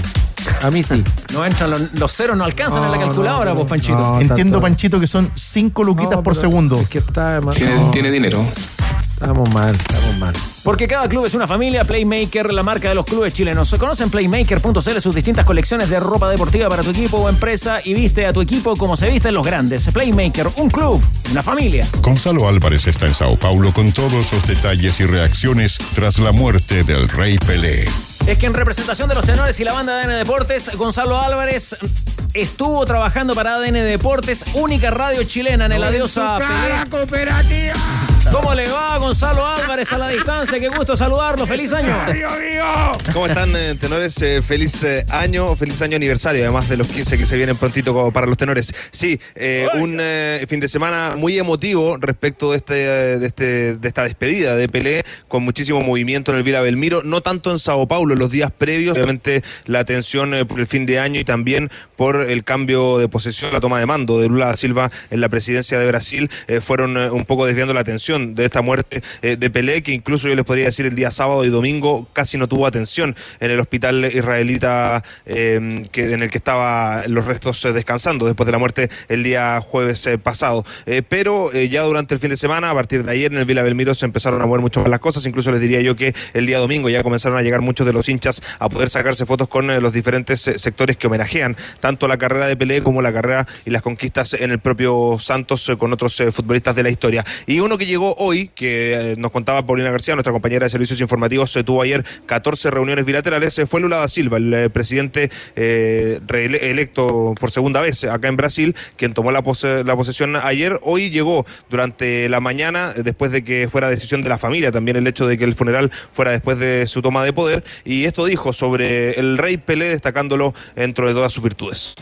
A mí sí. [LAUGHS] No entran los, los ceros, no alcanzan en la calculadora, no, pues, Panchito. no, Entiendo, tanto- Panchito, que son 5 luquitas No, por segundo. Es que está. Tiene, no, tiene dinero. Estamos mal, estamos mal. Porque cada club es una familia, Playmaker, la marca de los clubes chilenos. Conocen Playmaker.cl, sus distintas colecciones de ropa deportiva para tu equipo o empresa y viste a tu equipo como se visten los grandes. Playmaker, un club, una familia. Gonzalo Álvarez está en Sao Paulo con todos los detalles y reacciones tras la muerte del Rey Pelé. Es que en representación de los tenores y la banda de ADN Deportes, Gonzalo Álvarez estuvo trabajando para ADN Deportes, única radio chilena en el adiós a Pelé. cooperativa! ¿Cómo le va Gonzalo Álvarez a la distancia? Qué gusto saludarlo. ¡Feliz año! ¿Cómo están, eh, tenores? Eh, feliz eh, año, feliz año aniversario, además de los 15 que se vienen prontito para los tenores. Sí, eh, un eh, fin de semana muy emotivo respecto de, este, de, este, de esta despedida de Pelé, con muchísimo movimiento en el Vila Belmiro, no tanto en Sao Paulo los días previos, obviamente la atención eh, por el fin de año y también por el cambio de posesión, la toma de mando de Lula da Silva en la presidencia de Brasil, eh, fueron eh, un poco desviando la atención de esta muerte eh, de Pelé, que incluso yo les podría decir el día sábado y domingo casi no tuvo atención en el hospital israelita eh, que, en el que estaban los restos descansando después de la muerte el día jueves pasado. Pero ya durante el fin de semana, a partir de ayer en el Vila Belmiro se empezaron a mover mucho más las cosas, incluso les diría yo que el día domingo ya comenzaron a llegar muchos de los hinchas a poder sacarse fotos con eh, los diferentes eh, sectores que homenajean tanto la carrera de Pelé como la carrera y las conquistas en el propio Santos eh, con otros futbolistas de la historia. Y uno que llegó hoy, que nos contaba Paulina García, nuestra compañera de servicios informativos, tuvo ayer 14 reuniones bilaterales, fue Lula da Silva, el presidente eh, reele- electo por segunda vez acá en Brasil, quien tomó la, pose- la posesión ayer. Hoy llegó durante la mañana, después de que fuera decisión de la familia, también el hecho de que el funeral fuera después de su toma de poder, y esto dijo sobre el rey Pelé, destacándolo dentro de todas sus virtudes.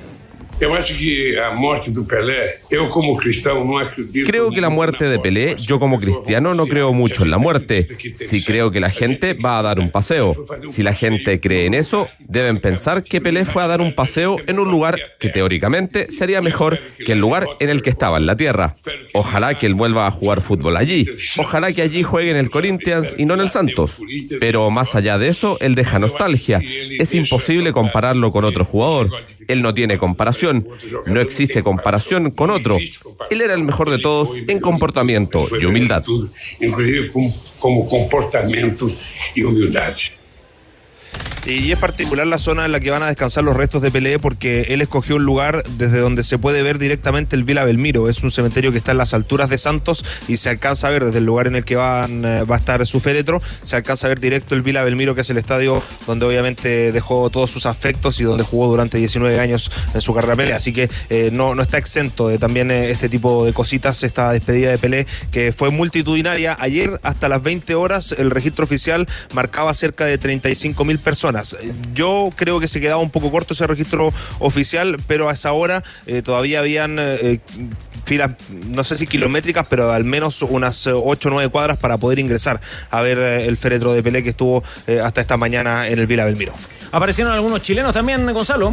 Creo que la muerte de Pelé, yo como cristiano no creo mucho en la muerte. Sí creo que la gente va a dar un paseo. Si la gente cree en eso, deben pensar que Pelé fue a dar un paseo en un lugar que teóricamente sería mejor que el lugar en el que estaba en la tierra. Ojalá que él vuelva a jugar fútbol allí. Ojalá que allí juegue en el Corinthians y no en el Santos. Pero más allá de eso, él deja nostalgia. Es imposible compararlo con otro jugador. Él no tiene comparación. No existe comparación con otro. Él era el mejor de todos en comportamiento y humildad. Inclusive como, comportamento e humildade. Y es particular la zona en la que van a descansar los restos de Pelé porque él escogió un lugar desde donde se puede ver directamente el Vila Belmiro. Es un cementerio que está en las alturas de Santos y se alcanza a ver desde el lugar en el que van, eh, va a estar su féretro, se alcanza a ver directo el Vila Belmiro, que es el estadio donde obviamente dejó todos sus afectos y donde jugó durante 19 años en su carrera Pelé. Así que eh, no, no está exento de también eh, este tipo de cositas, esta despedida de Pelé que fue multitudinaria. Ayer hasta las 20 horas el registro oficial marcaba cerca de 35 mil personas. Yo creo que se quedaba un poco corto ese registro oficial, pero a esa hora eh, todavía habían eh, filas, no sé si kilométricas, pero al menos unas 8 o 9 cuadras para poder ingresar a ver eh, el féretro de Pelé que estuvo eh, hasta esta mañana en el Vila Belmiro. Aparecieron algunos chilenos también, Gonzalo.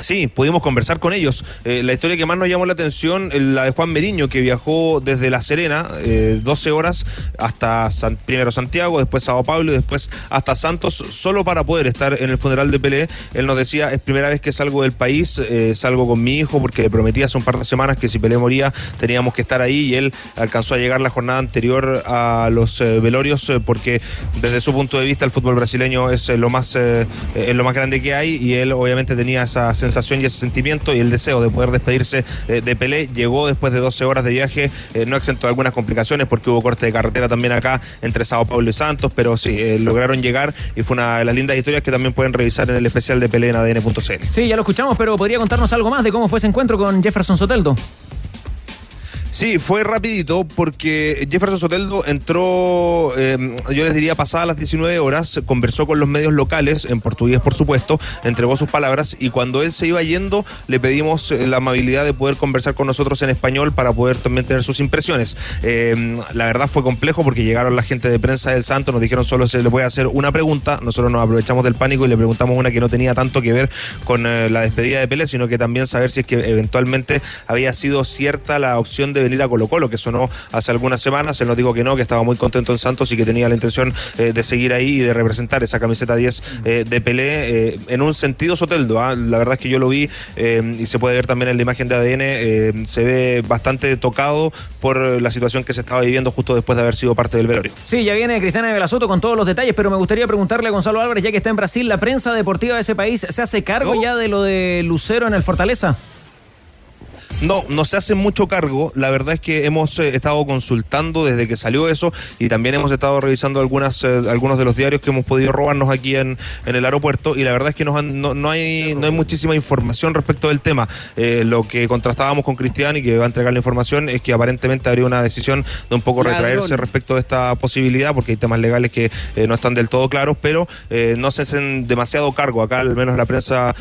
Sí, pudimos conversar con ellos. Eh, la historia que más nos llamó la atención, eh, la de Juan Meriño, que viajó desde La Serena, eh, 12 horas, hasta San- primero Santiago, después Sao Paulo y después hasta Santos, solo para poder estar en el funeral de Pelé. Él nos decía, es primera vez que salgo del país, eh, salgo con mi hijo, porque le prometí hace un par de semanas que si Pelé moría teníamos que estar ahí y él alcanzó a llegar la jornada anterior a los velorios, porque desde su punto de vista el fútbol brasileño es lo más, es lo más grande que hay y él obviamente tenía esa sensación y ese sentimiento y el deseo de poder despedirse eh, de Pelé. Llegó después de 12 horas de viaje, eh, no exento de algunas complicaciones porque hubo corte de carretera también acá entre Sao Paulo y Santos, pero sí, eh, lograron llegar y fue una de las lindas historias que también pueden revisar en el especial de Pelé en ADN.cl. Sí, ya lo escuchamos, pero podría contarnos algo más de cómo fue ese encuentro con Jefferson Soteldo. Sí, fue rapidito porque Jefferson Soteldo entró, eh, yo les diría, pasadas las 19 horas, conversó con los medios locales, en portugués por supuesto, entregó sus palabras y cuando él se iba yendo le pedimos eh, la amabilidad de poder conversar con nosotros en español para poder también tener sus impresiones. Eh, la verdad fue complejo porque llegaron la gente de prensa del Santo, nos dijeron solo se le puede hacer una pregunta, nosotros nos aprovechamos del pánico y le preguntamos una que no tenía tanto que ver con eh, la despedida de Pelé, sino que también saber si es que eventualmente había sido cierta la opción de venir a Colo Colo, que sonó hace algunas semanas. Él nos dijo que no, que estaba muy contento en Santos y que tenía la intención eh, de seguir ahí y de representar esa camiseta 10 eh, de Pelé eh, en un sentido Soteldo. ¿ah? La verdad es que yo lo vi y se puede ver también en la imagen de ADN. se ve bastante tocado por la situación que se estaba viviendo justo después de haber sido parte del velorio. Sí, ya viene Cristiana de Velasoto con todos los detalles, pero me gustaría preguntarle a Gonzalo Álvarez, ya que está en Brasil, ¿la prensa deportiva de ese país se hace cargo ya de lo de Lucero en el Fortaleza? No, no se hace mucho cargo. La verdad es que hemos eh, estado consultando desde que salió eso y también hemos estado revisando algunas eh, algunos de los diarios que hemos podido robarnos aquí en, en el aeropuerto y la verdad es que nos han- no, no hay no hay muchísima información respecto del tema. Eh, lo que contrastábamos con Cristian y que va a entregar la información es que aparentemente habría una decisión de un poco retraerse respecto de esta posibilidad porque hay temas legales que no están del todo claros, pero eh, no se hacen demasiado cargo acá, al menos la prensa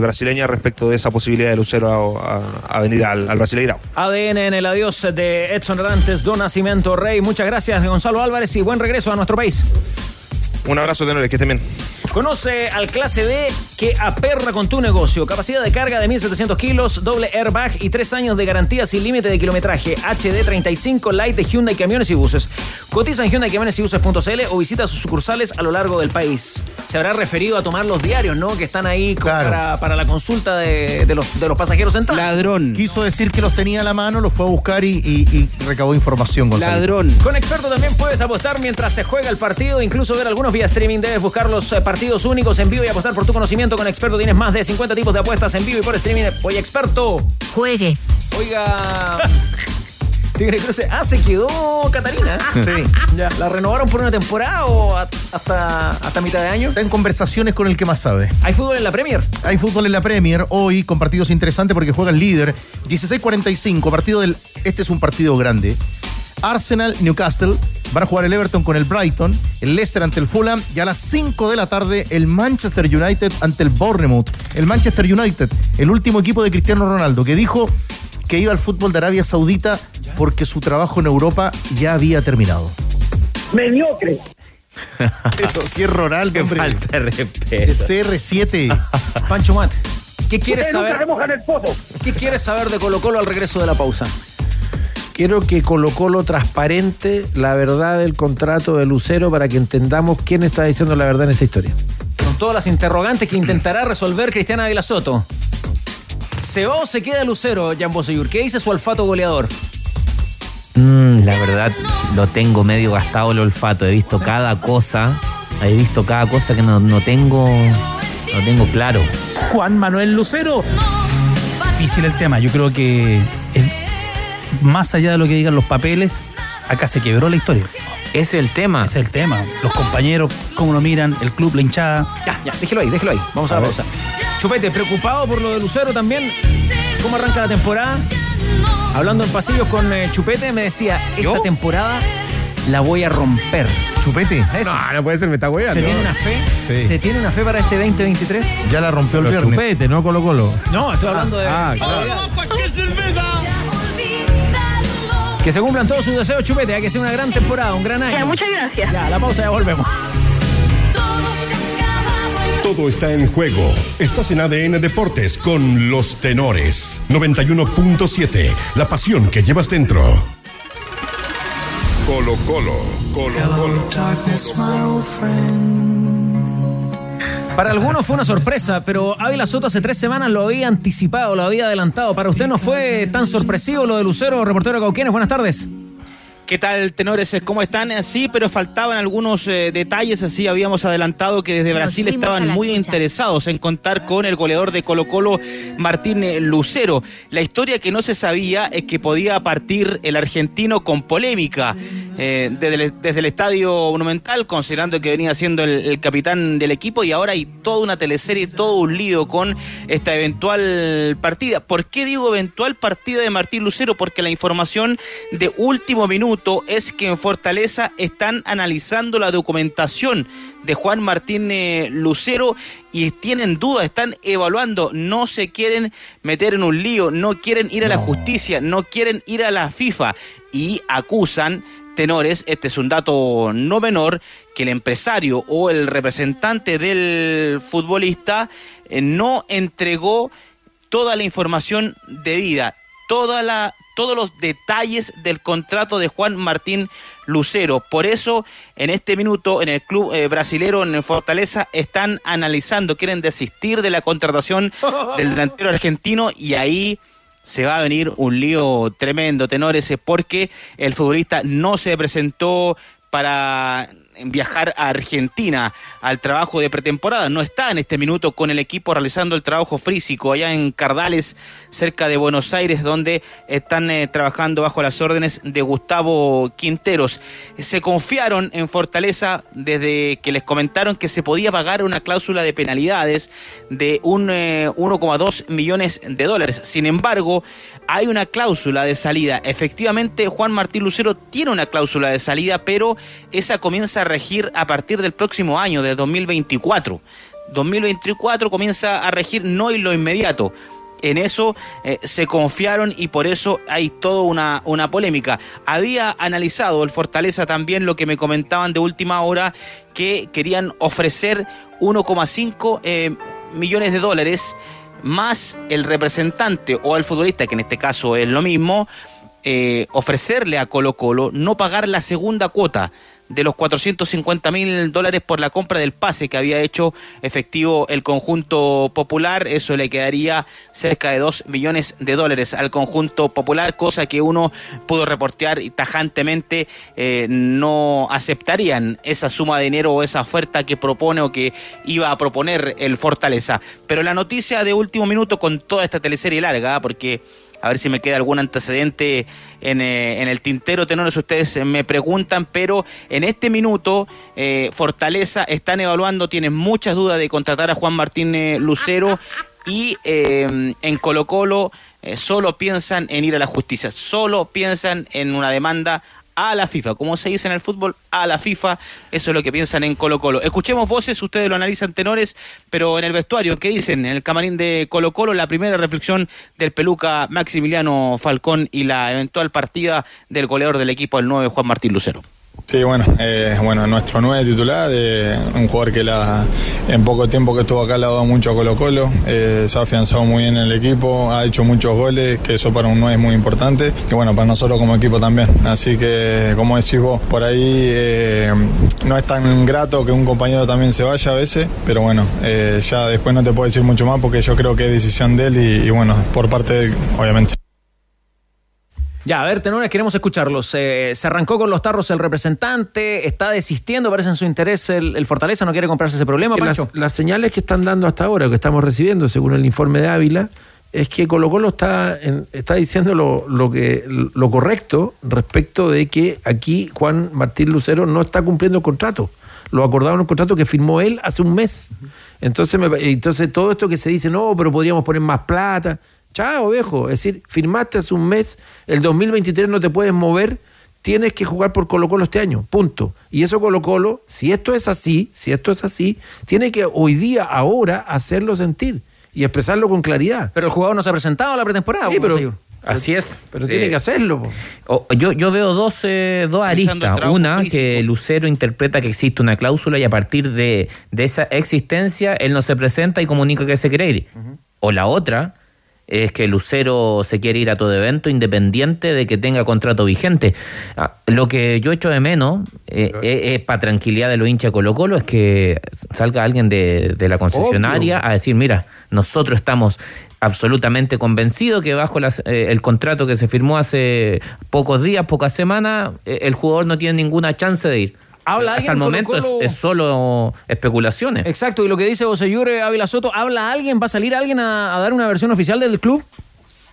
brasileña respecto de esa posibilidad de Lucero a, a- a venir al, al. ADN en el adiós de Edson Arantes, Don Nacimiento Rey. Muchas gracias, Gonzalo Álvarez, y buen regreso a nuestro país. Un abrazo, tenores, que estén bien. Conoce al clase B que aperra con tu negocio. Capacidad de carga de 1700 kilos, doble airbag y tres años de garantía sin límite de kilometraje. HD 35 Light de Hyundai Camiones y Buses. Cotiza en Hyundai Camiones y Buses.cl o visita sus sucursales a lo largo del país. Se habrá referido a tomar los diarios, ¿no? Que están ahí para, para la consulta de, de los, de los pasajeros sentados. Ladrón. Quiso decir que los tenía a la mano, los fue a buscar y, y- y recabó información, Gonzalo. Con Experto también puedes apostar mientras se juega el partido, incluso ver algunos vía streaming. Debes buscar los eh, partidos únicos en vivo y apostar por tu conocimiento. Con Experto tienes más de 50 tipos de apuestas en vivo y por streaming. Oye, Experto. Juegue. Oiga. [LAUGHS] Tigre Cruce. Ah, se quedó Catarina. [LAUGHS] Sí. Ya. ¿La renovaron por una temporada o hasta, hasta mitad de año? Está en conversaciones con el que más sabe. ¿Hay fútbol en la Premier? Hay fútbol en la Premier hoy con partidos interesantes porque juega el líder. 16-45, partido del. Este es un partido grande. Arsenal, Newcastle. Van a jugar el Everton con el Brighton. El Leicester ante el Fulham. Y a las 5 de la tarde, el Manchester United ante el Bournemouth. El Manchester United, el último equipo de Cristiano Ronaldo, que dijo que iba al fútbol de Arabia Saudita porque su trabajo en Europa ya había terminado. Mediocre. Pero si es Ronaldo, [LAUGHS] hombre. falta respeto. Es CR7. [LAUGHS] Pancho Mat. ¿Qué quieres Ustedes nunca saber? remojan el poto. ¿Qué quieres saber de Colo Colo al regreso de la pausa? Quiero que Colo Colo transparente la verdad del contrato de Lucero para que entendamos quién está diciendo la verdad en esta historia. Con todas las interrogantes que intentará resolver Cristiana Soto. ¿Se va o se queda Lucero, Jan Boseyur? ¿Qué dice su olfato goleador? Mm, la verdad, lo tengo medio gastado el olfato. He visto cada cosa. He visto cada cosa que no, no tengo. No tengo claro. Juan Manuel Lucero. Difícil el tema. Yo creo que es- más allá de lo que digan los papeles, acá se quebró la historia. Ese es el tema. Ese es el tema. Los compañeros, cómo lo miran, el club, la hinchada. Ya, ya, déjelo ahí, déjelo ahí. Vamos a, la ver. pausa. Chupete, preocupado por lo de Lucero también. ¿Cómo arranca la temporada? Hablando en pasillos con eh, Chupete, me decía, esta temporada la voy a romper. ¿Chupete? Eso. No, no puede ser, me está ¿Se hueando. tiene una fe? Sí. ¿Se tiene una fe para este 2023? Ya la rompió el Los viernes. chupetes, no Colo Colo. No, estoy hablando de... Ah, claro. Que se cumplan todos sus deseos, Chupete. Hay que sea una gran temporada, un gran año. muchas gracias. Ya, la pausa, ya volvemos. Todo está en juego. Estás en ADN Deportes con los tenores. 91.7. La pasión que llevas dentro. Colo Colo. Colo Colo. Para algunos fue una sorpresa, pero Ávila Soto hace tres semanas lo había anticipado, lo había adelantado. Para usted no fue tan sorpresivo lo de Lucero, reportero Cauquienes. Buenas tardes. ¿Qué tal, tenores? ¿Cómo están? Sí, pero faltaban algunos eh, detalles. Así habíamos adelantado que desde Brasil estaban muy interesados en contar con el goleador de Colo Colo, Martín eh, Lucero. La historia que no se sabía es que podía partir el argentino con polémica eh, desde, el, desde el Estadio Monumental, considerando que venía siendo el, el capitán del equipo y ahora hay toda una teleserie, todo un lío con esta eventual partida. ¿Por qué digo eventual partida de Martín Lucero? Porque la información de último minuto es que en Fortaleza están analizando la documentación de Juan Martín eh, Lucero y tienen dudas, están evaluando, no se quieren meter en un lío, no quieren ir a la justicia, no quieren ir a la FIFA y acusan tenores, este es un dato no menor, que el empresario o el representante del futbolista eh, no entregó toda la información debida, toda la, todos los detalles del contrato de Juan Martín Lucero. Por eso, en este minuto, en el club eh, brasilero en Fortaleza, están analizando, quieren desistir de la contratación [LAUGHS] del delantero argentino y ahí se va a venir un lío tremendo, tenores, porque el futbolista no se presentó para viajar a Argentina al trabajo de pretemporada. No está en este minuto con el equipo realizando el trabajo físico allá en Cardales, cerca de Buenos Aires, donde están eh, trabajando bajo las órdenes de Gustavo Quinteros. Se confiaron en Fortaleza desde que les comentaron que se podía pagar una cláusula de penalidades de un 1,2 eh, millones de dólares. Sin embargo, hay una cláusula de salida. Efectivamente, Juan Martín Lucero tiene una cláusula de salida, pero esa comienza a regir a partir del próximo año, de 2024. 2024 comienza a regir no en lo inmediato. En eso eh, se confiaron y por eso hay toda una, una polémica. Había analizado el Fortaleza también lo que me comentaban de última hora, que querían ofrecer 1,5 eh, millones de dólares más el representante o el futbolista, que en este caso es lo mismo, eh, ofrecerle a Colo Colo no pagar la segunda cuota de los 450 mil dólares por la compra del pase que había hecho efectivo el conjunto popular. Eso le quedaría cerca de 2 millones de dólares al conjunto popular, cosa que uno pudo reportear y tajantemente eh, no aceptarían esa suma de dinero o esa oferta que propone o que iba a proponer el Fortaleza. Pero la noticia de último minuto con toda esta teleserie larga, porque a ver si me queda algún antecedente en, eh, el tintero, tenores, ustedes me preguntan, pero en este minuto eh, Fortaleza están evaluando, tienen muchas dudas de contratar a Juan Martín eh, Lucero y en Colo Colo solo piensan en ir a la justicia, solo piensan en una demanda a la FIFA, como se dice en el fútbol, a la FIFA, eso es lo que piensan en Colo Colo. Escuchemos voces, ustedes lo analizan tenores, pero en el vestuario, ¿qué dicen? En el camarín de Colo Colo, la primera reflexión del peluca Maximiliano Falcón y la eventual partida del goleador del equipo, el 9 Juan Martín Lucero. Sí, bueno, eh, bueno, nuestro nueve titular, eh, un jugador que la, en poco tiempo que estuvo acá le ha dado mucho a Colo Colo, eh, se ha afianzado muy bien en el equipo, ha hecho muchos goles, que eso para un nueve es muy importante, y bueno, para nosotros como equipo también. Así que, como decís vos, por ahí eh, no es tan grato que un compañero también se vaya a veces, pero bueno, eh, ya después no te puedo decir mucho más porque yo creo que es decisión de él y, y bueno, por parte de él, obviamente. Ya, a ver, tenores, queremos escucharlos. se arrancó con los tarros el representante, está desistiendo, parece en su interés el, Fortaleza, no quiere comprarse ese problema, Pancho. Las, señales que están dando hasta ahora, que estamos recibiendo, según el informe de Ávila, es que Colo Colo está, está diciendo lo, que, lo correcto respecto de que aquí Juan Martín Lucero no está cumpliendo el contrato. Lo acordado en un contrato que firmó él hace un mes. Entonces, entonces todo esto que se dice, no, pero podríamos poner más plata. Chao, viejo. Es decir, firmaste hace un mes, el 2023 no te puedes mover, tienes que jugar por Colo Colo este año, punto. Y eso Colo Colo, si esto es así, si esto es así, tiene que hoy día, ahora, hacerlo sentir y expresarlo con claridad. Pero el jugador no se ha presentado a la pretemporada. Sí, pero, Así es. Pero tiene eh, que hacerlo. yo, yo veo dos, eh, dos aristas. Una, que Lucero interpreta que existe una cláusula y a partir de, esa existencia él no se presenta y comunica que se quiere ir. O la otra, es que Lucero se quiere ir a todo evento independiente de que tenga contrato vigente. Ah, lo que yo echo de menos eh, eh, es, para tranquilidad de los hinchas Colo Colo es que salga alguien de, la concesionaria a decir, mira, nosotros estamos absolutamente convencidos que bajo eh, el contrato que se firmó hace pocos días, pocas semanas, el jugador no tiene ninguna chance de ir. Habla Hasta el momento Es, solo especulaciones. Exacto, y lo que dice José Ávila Soto, ¿habla alguien? ¿Va a salir alguien a, dar una versión oficial del club?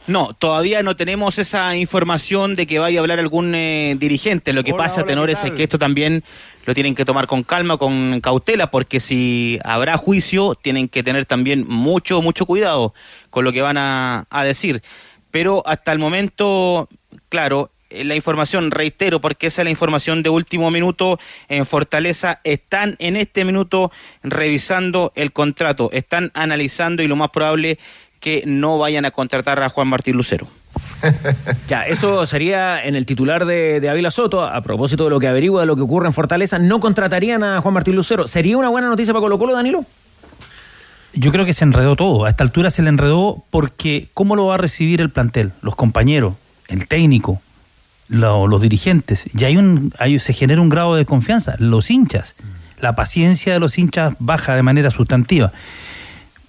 No, todavía no tenemos esa información de que vaya a hablar algún eh, dirigente. Lo que pasa, tenores, es que esto también lo tienen que tomar con calma, con cautela, porque si habrá juicio, tienen que tener también mucho, mucho cuidado con lo que van a decir. Pero hasta el momento, claro, la información, reitero, porque esa es la información de último minuto en Fortaleza, están en este minuto revisando el contrato, están analizando y lo más probable que no vayan a contratar a Juan Martín Lucero. [LAUGHS] Ya, eso sería en el titular de, de Ávila Soto, a propósito de lo que averigua de lo que ocurre en Fortaleza, no contratarían a Juan Martín Lucero. ¿Sería una buena noticia para Colo Colo, Danilo? Yo creo que se enredó todo. A esta altura se le enredó porque ¿cómo lo va a recibir el plantel? Los compañeros, el técnico, los dirigentes, y hay un, hay, se genera un grado de confianza, los hinchas, la paciencia de los hinchas baja de manera sustantiva.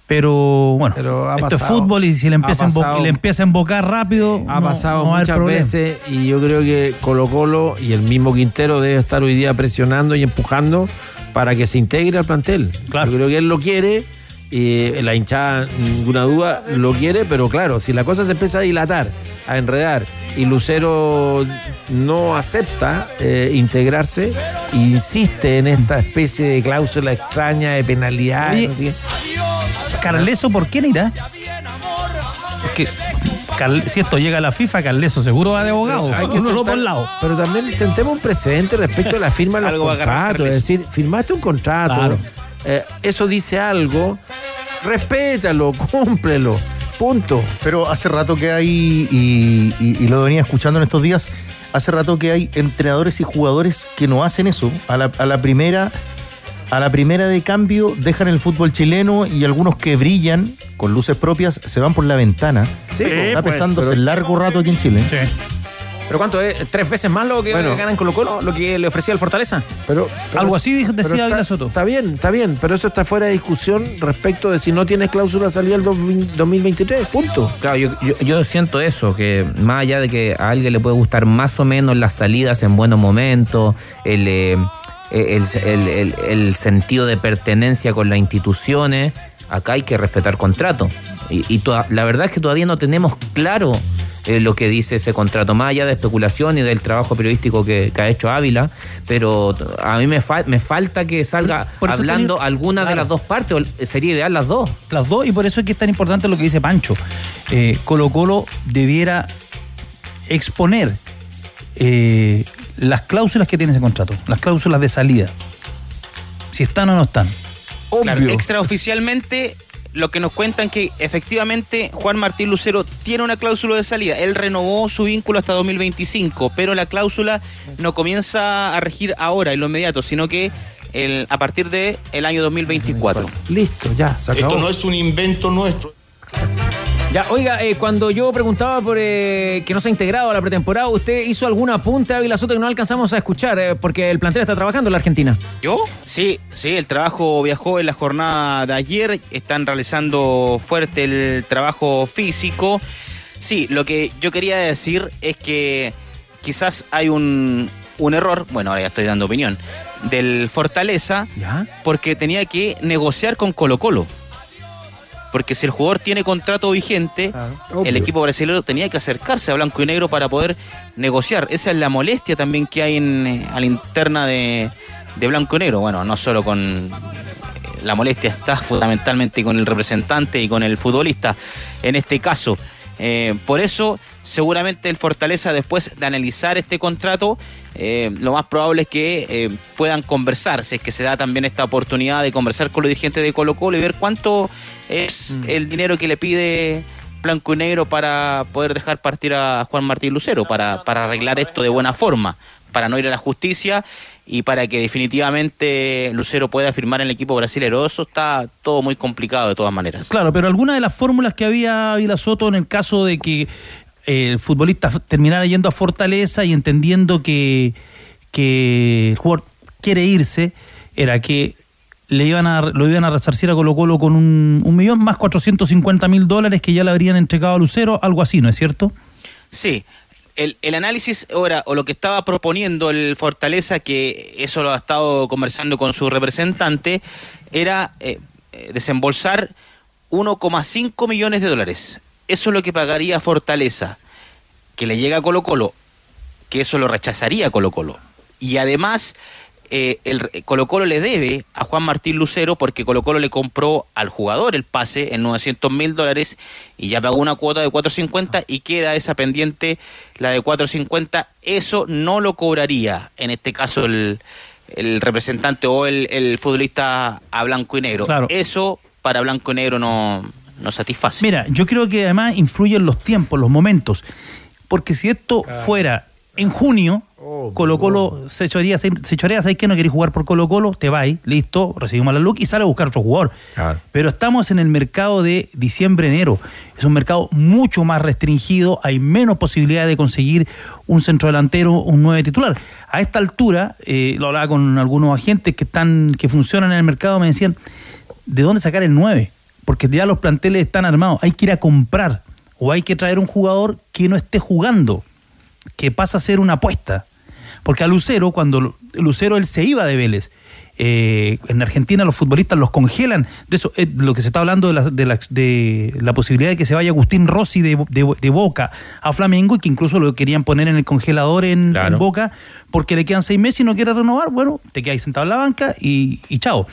Pero bueno, Pero esto es fútbol y si le empieza, pasado. y le empieza a embocar rápido, Ha no- pasado no muchas veces y yo creo que Colo Colo y el mismo Quintero debe estar hoy día presionando y empujando para que se integre al plantel. Yo creo que él lo quiere y la hinchada, ninguna duda, lo quiere, pero claro, si la cosa se empieza a dilatar, a enredar y Lucero no acepta eh, integrarse, insiste en esta especie de cláusula extraña de penalidad. Oye, no sé qué. Carleso, ¿por quién irá? Porque si esto llega a la FIFA, Carleso seguro va de abogado. Hay que Uno sentar- por un lado. Pero también sentemos un precedente respecto a la firma de los contratos. Es decir, firmaste un contrato, Claro. Eh, eso dice algo, respétalo, cúmplelo, punto. Pero hace rato que hay, y, y- y lo venía escuchando en estos días, hace rato que hay entrenadores y jugadores que no hacen eso. A la, a la primera, a la primera de cambio dejan el fútbol chileno y algunos que brillan con luces propias se van por la ventana. Sí, está pues, pesándose pero- largo rato aquí en Chile. ¿Pero cuánto es? ¿Tres veces más lo que Bueno. ganan Colo Colo? ¿Lo que le ofrecía el Fortaleza? Pero, Algo así decía Ávila Soto. Está bien, está bien, pero eso está fuera de discusión respecto de si no tienes cláusula salida el dos- 2023, punto. Claro, yo, yo, yo siento eso, que más allá de que a alguien le puede gustar más o menos las salidas en buenos momentos, el, eh, el, el- el- el sentido de pertenencia con las instituciones, acá hay que respetar contrato. Y, y toda- la verdad es que todavía no tenemos claro eh, lo que dice ese contrato, más allá de especulación y del trabajo periodístico que, que ha hecho Ávila, pero a mí me, fal- me falta que salga hablando alguna de las dos partes, o sería ideal las dos. Las dos, y por eso es que es tan importante lo que dice Pancho. Eh, Colo Colo debiera exponer eh, las cláusulas que tiene ese contrato, las cláusulas de salida. Si están o no están. Claro, extraoficialmente lo que nos cuentan que efectivamente Juan Martín Lucero tiene una cláusula de salida. Él renovó su vínculo hasta 2025, pero la cláusula no comienza a regir ahora, en lo inmediato, sino que el- a partir del el año 2024. Listo, ya, se acabó. Esto no es un invento nuestro. Ya, oiga, eh, cuando yo preguntaba por eh, que no se ha integrado a la pretemporada, ¿usted hizo algún apunte a Ávila Soto que no alcanzamos a escuchar? eh, porque el plantel está trabajando en la Argentina. ¿Yo? Sí, sí, el trabajo viajó en la jornada de ayer, están realizando fuerte el trabajo físico. Sí, lo que yo quería decir es que quizás hay un, un error, bueno, ahora ya estoy dando opinión, del Fortaleza, porque tenía que negociar con Colo Colo. Porque si el jugador tiene contrato vigente, el obvio. equipo brasileño tenía que acercarse a Blanco y Negro para poder negociar. Esa es la molestia también que hay en, eh, a la interna de, de Blanco y Negro. Bueno, no solo con la molestia está fundamentalmente con el representante y con el futbolista en este caso. Eh, por eso, seguramente el Fortaleza, después de analizar este contrato, eh, lo más probable es que eh, puedan conversar, si es que se da también esta oportunidad de conversar con los dirigentes de Colo Colo y ver cuánto es el dinero que le pide Blanco y Negro para poder dejar partir a Juan Martín Lucero, para, para arreglar esto de buena forma, para no ir a la justicia y para que definitivamente Lucero pueda firmar en el equipo brasileño. Eso está todo muy complicado de todas maneras. Claro, pero alguna de las fórmulas que había Ávila Soto en el caso de que el futbolista terminara yendo a Fortaleza y entendiendo que, que el jugador quiere irse, era que le iban a, lo iban a resarcir a Colo Colo con un, millón más 450 mil dólares que ya le habrían entregado a Lucero, algo así, ¿no es cierto? Sí, el, el análisis ahora, o lo que estaba proponiendo el Fortaleza, que eso lo ha estado conversando con su representante, era eh, eh, desembolsar 1,5 millones de dólares. Eso es lo que pagaría Fortaleza, que le llega a Colo Colo, que eso lo rechazaría Colo Colo. Y además, eh, el Colo Colo le debe a Juan Martín Lucero porque Colo Colo le compró al jugador el pase en 900 mil dólares y ya pagó una cuota de 450 y queda esa pendiente, la de 450. Eso no lo cobraría, en este caso, el, el representante o el, el futbolista a blanco y negro. Claro. Eso para blanco y negro no, no satisface. Mira, yo creo que además influyen los tiempos, los momentos. Porque si esto fuera en junio, Colo Colo se chorea, se, se chorea, ¿sabes qué? No querés jugar por Colo Colo, te vais, listo, recibimos la luz y sale a buscar otro jugador. Pero estamos en el mercado de diciembre-enero. Es un mercado mucho más restringido, hay menos posibilidad de conseguir un centrodelantero, un nueve titular. A esta altura, eh, lo hablaba con algunos agentes que están, que funcionan en el mercado, me decían, ¿de dónde sacar el 9? Porque ya los planteles están armados. Hay que ir a comprar o hay que traer un jugador que no esté jugando, que pasa a ser una apuesta. Porque a Lucero, cuando Lucero él se iba de Vélez, eh, en Argentina los futbolistas los congelan. De eso, eh, lo que se está hablando de la, de, la, de la posibilidad de que se vaya Agustín Rossi de, de- de Boca a Flamengo y que incluso lo querían poner en el congelador en, en Boca porque le quedan seis meses y no quiere renovar. Bueno, te quedas sentado en la banca y, y chao.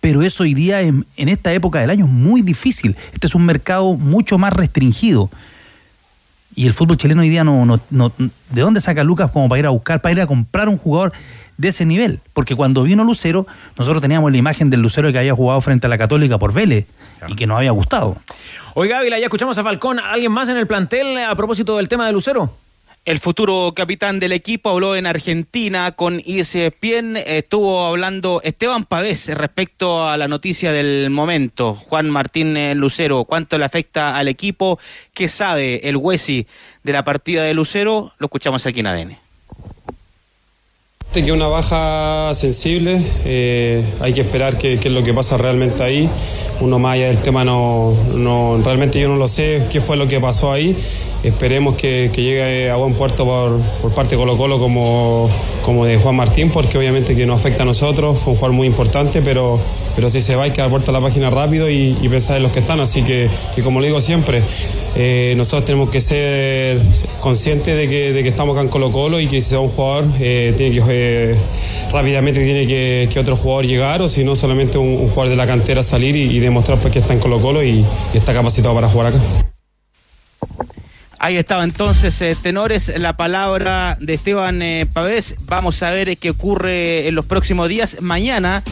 Pero eso hoy día, en, en esta época del año, es muy difícil. Este es un mercado mucho más restringido. Y el fútbol chileno hoy día no, no, no- ¿De dónde saca Lucas como para ir a buscar, para ir a comprar un jugador de ese nivel? Porque cuando vino Lucero, nosotros teníamos la imagen del Lucero que había jugado frente a la Católica por Vélez y que nos había gustado. Oiga, Ávila, ya escuchamos a Falcón. ¿Alguien más en el plantel a propósito del tema de Lucero? El futuro capitán del equipo habló en Argentina con ESPN. Estuvo hablando Esteban Pavés respecto a la noticia del momento. Juan Martín eh, Lucero, ¿cuánto le afecta al equipo? ¿Qué sabe el Huesi de la partida de Lucero? Lo escuchamos aquí en ADN. Que es una baja sensible, eh, hay que esperar qué es lo que pasa realmente ahí. Uno más allá del tema no, no- realmente yo no lo sé qué fue lo que pasó ahí. Esperemos que, que llegue a buen puerto por, por parte de Colo Colo como, como de Juan Martín, porque obviamente que nos afecta a nosotros, fue un jugador muy importante, pero, pero si se va hay que dar vuelta a la página rápido y, y pensar en los que están. Así que, que como digo siempre, eh, nosotros tenemos que ser conscientes de que, de que estamos acá en Colo Colo y que si se va un jugador, eh, tiene que rápidamente tiene que, otro jugador llegar o si no solamente un, jugador de la cantera salir y, demostrar pues, que está en Colo Colo y, y está capacitado para jugar acá. Ahí estaba entonces, eh, tenores, la palabra de Esteban eh, Pavés. Vamos a ver qué ocurre en los próximos días. Mañana,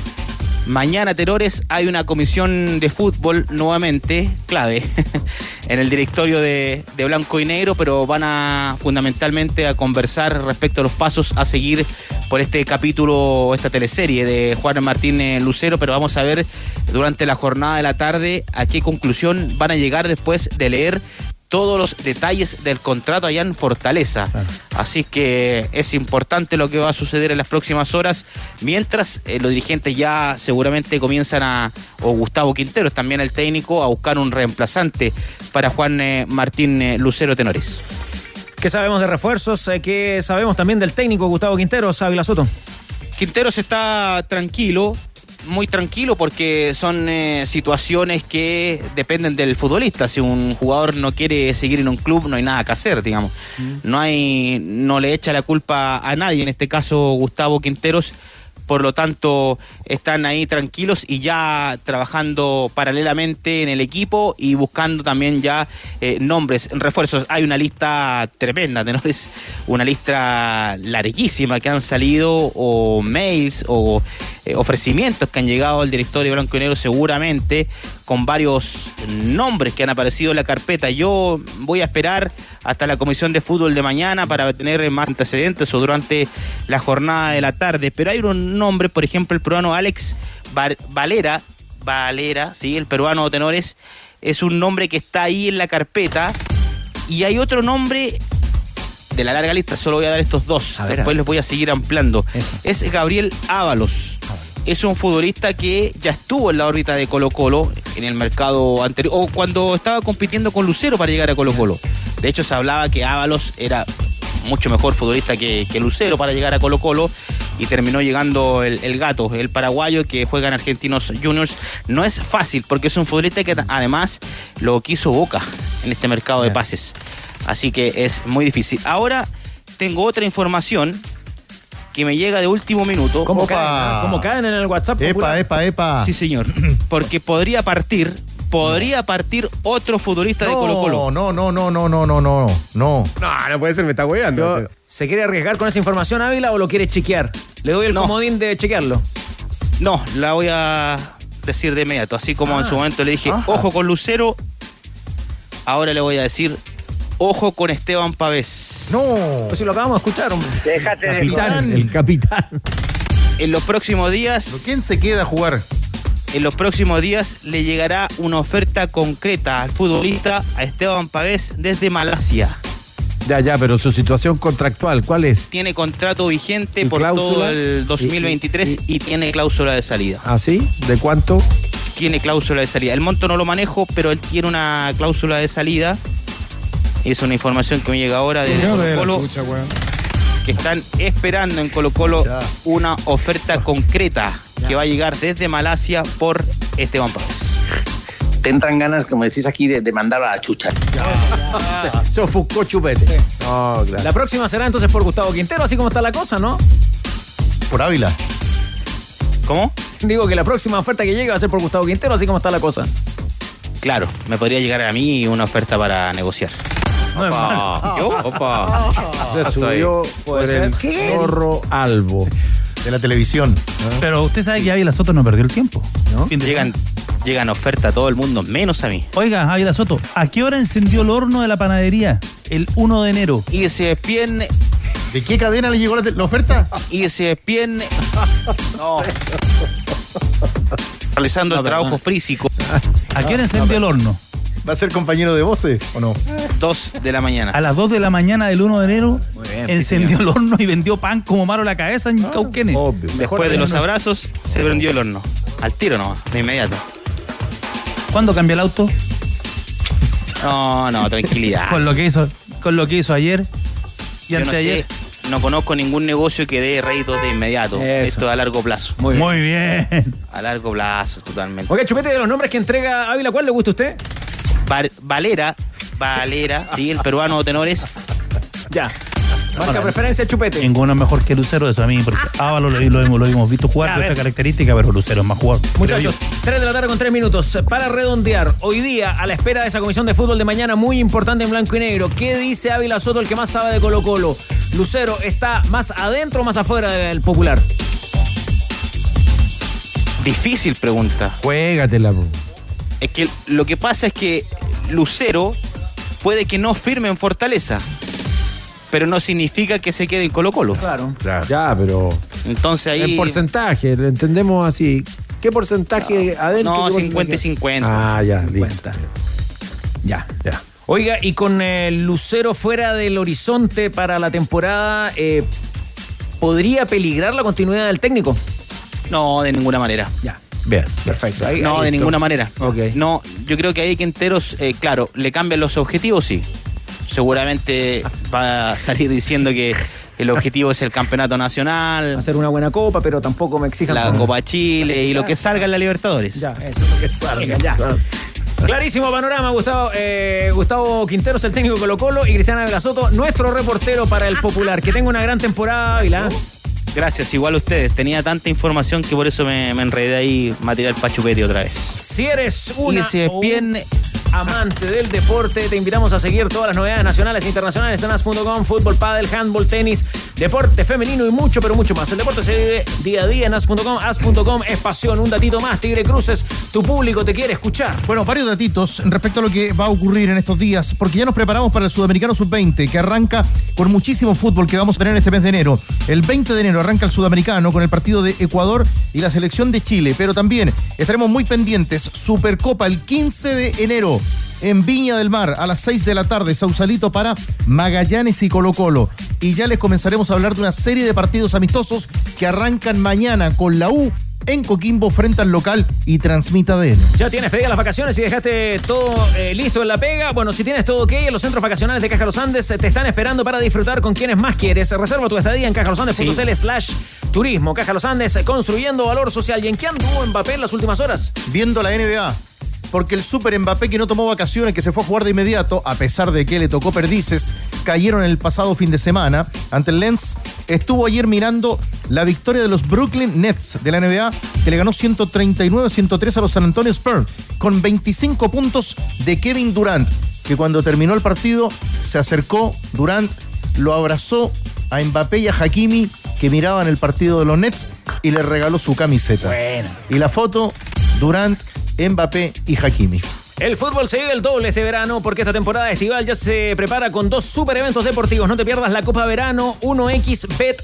mañana, tenores, hay una comisión de fútbol nuevamente, clave, [LAUGHS] en el directorio de, de Blanco y Negro, pero van a fundamentalmente a conversar respecto a los pasos a seguir por este capítulo, esta teleserie de Juan Martín eh, Lucero, pero vamos a ver durante la jornada de la tarde a qué conclusión van a llegar después de leer todos los detalles del contrato allá en Fortaleza. Así que es importante lo que va a suceder en las próximas horas, mientras eh, los dirigentes ya seguramente comienzan a, o Gustavo Quinteros, también el técnico, a buscar un reemplazante para Juan eh, Martín eh, Lucero Tenores. ¿Qué sabemos de refuerzos? ¿Qué sabemos también del técnico Gustavo Quinteros, Ávila Soto? Quinteros está tranquilo, muy tranquilo porque son eh, situaciones que dependen del futbolista. Si un jugador no quiere seguir en un club, no hay nada que hacer, digamos. No hay, no le echa la culpa a nadie, en este caso Gustavo Quinteros. Por lo tanto, están ahí tranquilos y ya trabajando paralelamente en el equipo y buscando también ya eh, nombres, refuerzos. Hay una lista tremenda, tenores, una lista larguísima que han salido o mails o eh, ofrecimientos que han llegado al directorio blanco y negro seguramente con varios nombres que han aparecido en la carpeta. Yo voy a esperar hasta la comisión de fútbol de mañana para tener más antecedentes o durante la jornada de la tarde. Pero hay un nombre, por ejemplo, el peruano Alex Val- Valera, Valera, sí, el peruano tenores, es un nombre que está ahí en la carpeta. Y hay otro nombre de la larga lista, solo voy a dar estos dos, después ver. les voy a seguir ampliando. Es Gabriel Ábalos. Es un futbolista que ya estuvo en la órbita de Colo Colo en el mercado anterior, o cuando estaba compitiendo con Lucero para llegar a Colo Colo. De hecho, se hablaba que Ábalos era mucho mejor futbolista que, que Lucero para llegar a Colo Colo y terminó llegando el, el gato, el paraguayo que juega en Argentinos Juniors. No es fácil porque es un futbolista que además lo quiso Boca en este mercado de pases. Así que es muy difícil. Ahora tengo otra información que me llega de último minuto. ¿Cómo caen, ah? ¿Cómo caen en el WhatsApp? popular? epa, epa. Sí, señor. [LAUGHS] Porque podría partir, podría partir otro futbolista de Colo Colo. No, no, no, no, no, no, no, no. No, no puede ser, me está hueando. ¿Se quiere arriesgar con esa información, Ávila, o lo quiere chequear? Le doy el comodín de chequearlo. No, la voy a decir de inmediato. Así como en su momento le dije, ojo con Lucero, ahora le voy a decir, ojo con Esteban Pavés. No. Pues si lo acabamos de escuchar, hombre. Déjate de Capitán, el capitán. En los próximos días. ¿Quién se queda a jugar? En los próximos días le llegará una oferta concreta al futbolista, a Esteban Pavés, desde Malasia. Ya, ya, pero su situación contractual, ¿cuál es? Tiene contrato vigente ¿Y por todo el 2023 y, tiene cláusula de salida. ¿Ah, sí? ¿De cuánto? tiene cláusula de salida. El monto no lo manejo, pero él tiene una cláusula de salida. Es una información que me llega ahora de Colo Colo, que están esperando en Colo Colo una oferta concreta que va a llegar desde Malasia por Esteban Pérez. Tendrán ganas, como decís aquí, de, de mandarlo a la chucha. Se [LAUGHS] ofuscó chupete. Claro. La próxima será entonces por Gustavo Quintero, así como está la cosa, ¿no? Por Ávila. ¿Cómo? Digo que la próxima oferta que llegue va a ser por Gustavo Quintero, así como está la cosa. Claro, me podría llegar a mí una oferta para negociar. No es malo. ¿Yo? Opa. Se subió por el zorro albo. De la televisión. Pero usted sabe que Ávila Soto no perdió el tiempo. ¿no? Fin de Llegan, llegan ofertas a todo el mundo, menos a mí. Oiga, Ávila Soto, ¿a qué hora encendió el horno de la panadería? El 1 de enero. Y se despien, ¿De qué cadena le llegó la, la oferta? y se despien. [LAUGHS] No. Realizando el trabajo físico. ¿A qué hora encendió el horno? ¿Va a ser compañero de voces o no? Dos de la mañana. A las 2 de la mañana del 1 de enero bien, encendió el horno y vendió pan como maro la cabeza en Cauquenes. Después de los abrazos, se prendió el horno. Al tiro nomás, de inmediato. ¿Cuándo cambia el auto? No, no, tranquilidad. Con lo que hizo, con lo que hizo ayer y Yo no anteayer. sé, no conozco ningún negocio que dé réditos de inmediato. Eso. Esto a largo plazo. Muy bien. A largo plazo, totalmente. Oiga, Chupete, de los nombres que entrega Ávila, ¿cuál le gusta a usted? Val- Valera, Valera, sí, el peruano de tenores. Ya. Marca preferencia, Chupete. Ninguno es mejor que Lucero, eso a mí, porque Ávalo lo, lo hemos, lo hemos visto jugar esta característica, pero Lucero es más jugador. Muchachos, 3 de la tarde con 3 minutos. Para redondear, hoy día, a la espera de esa comisión de fútbol de mañana muy importante en blanco y negro, ¿qué dice Ávila Soto, el que más sabe de Colo Colo? Lucero, ¿está más adentro o más afuera del popular? Difícil pregunta. Juégatela. Es que lo que pasa es que Lucero puede que no firme en Fortaleza, pero no significa que se quede en Colo Colo. Claro. Ya, pero. Entonces ahí... En porcentaje, lo entendemos así. ¿Qué porcentaje adentro? No, qué 50 y porcentaje? 50. Ah, ya, listo. Ya. Ya. Oiga, y con eh, Lucero fuera del horizonte para la temporada, eh, ¿podría peligrar la continuidad del técnico? No, de ninguna manera. Ya. Bien, perfecto. Ahí- No, ahí de ninguna manera. No, yo creo que ahí Quinteros, eh, claro, le cambian los objetivos, sí. Seguramente va a salir diciendo que el objetivo es el campeonato nacional, Hacer una buena copa, pero tampoco me exijan. la Copa Chile y lo que salga en la Libertadores. Ya, eso es lo que salga, ya. Clarísimo panorama, Gustavo, eh, Gustavo Quinteros, el técnico de Colo Colo, y Cristiana Velasoto, nuestro reportero para el Popular. Que tenga una gran temporada, Ávila. Gracias, igual a ustedes. Tenía tanta información que por eso me, me enredé ahí material pachupete otra vez. Si eres una Y o un bien amante del deporte, te invitamos a seguir todas las novedades nacionales e internacionales en as.com, fútbol, pádel, handball, tenis, deporte femenino y mucho, pero mucho más. El deporte se vive día a día en as.com. As.com es pasión. Un datito más, Tigre Cruces. Tu público te quiere escuchar. Bueno, varios datitos respecto a lo que va a ocurrir en estos días, porque ya nos preparamos para el Sudamericano Sub-20, que arranca con muchísimo fútbol que vamos a tener este mes de enero. El 20 de enero arranca el Sudamericano con el partido de Ecuador y la selección de Chile, pero también estaremos muy pendientes. Supercopa el 15 de enero en Viña del Mar a las 6 de la tarde, Sausalito para Magallanes y Colo Colo. Y ya les comenzaremos a hablar de una serie de partidos amistosos que arrancan mañana con la U en Coquimbo frente al local y transmita de Ya tienes pedidas las vacaciones y dejaste todo eh, listo en la pega. Bueno, si tienes todo ok, los centros vacacionales de Caja Los Andes eh, te están esperando para disfrutar con quienes más quieres. Reserva tu estadía en cajalosandes.cl slash turismo. Caja Los Andes, eh, construyendo valor social. ¿Y en qué anduvo Mbappé en las últimas horas? viendo la NBA. Porque el Super Mbappé que no tomó vacaciones, que se fue a jugar de inmediato, a pesar de que le tocó perdices, cayeron el pasado fin de semana ante el Lens, estuvo ayer mirando la victoria de los Brooklyn Nets de la NBA, que le ganó 139-103 a los San Antonio Spurs, con 25 puntos de Kevin Durant, que cuando terminó el partido se acercó, Durant lo abrazó a Mbappé y a Hakimi, que miraban el partido de los Nets, y le regaló su camiseta. Y la foto, Durant, Mbappé y Hakimi. El fútbol se vive el doble este verano porque esta temporada estival ya se prepara con dos super eventos deportivos. No te pierdas la Copa Verano 1X Bet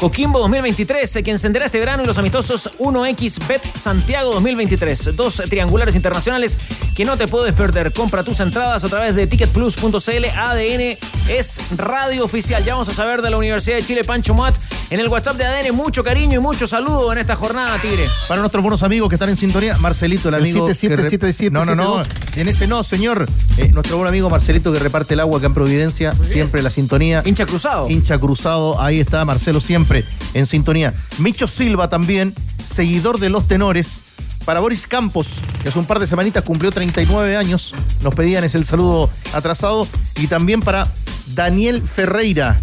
Coquimbo 2023, eh, que encenderá este verano y los amistosos 1X Bet Santiago 2023. Dos triangulares internacionales que no te puedes perder. Compra tus entradas a través de ticketplus.cl. ADN es radio oficial. Ya vamos a saber de la Universidad de Chile, Pancho Mat. En el WhatsApp de ADN, mucho cariño y mucho saludo en esta jornada, Tigre. Para nuestros buenos amigos que están en sintonía, Marcelito, el El amigo. que 7777, rep- No, no, no. En ese no, señor. Eh, nuestro buen amigo Marcelito que reparte el agua acá en Providencia, siempre la sintonía. Hincha cruzado. Hincha cruzado, ahí está Marcelo siempre en sintonía. Micho Silva también, seguidor de los tenores. Para Boris Campos, que hace un par de semanitas cumplió 39 años, nos pedían ese el saludo atrasado. Y también para Daniel Ferreira.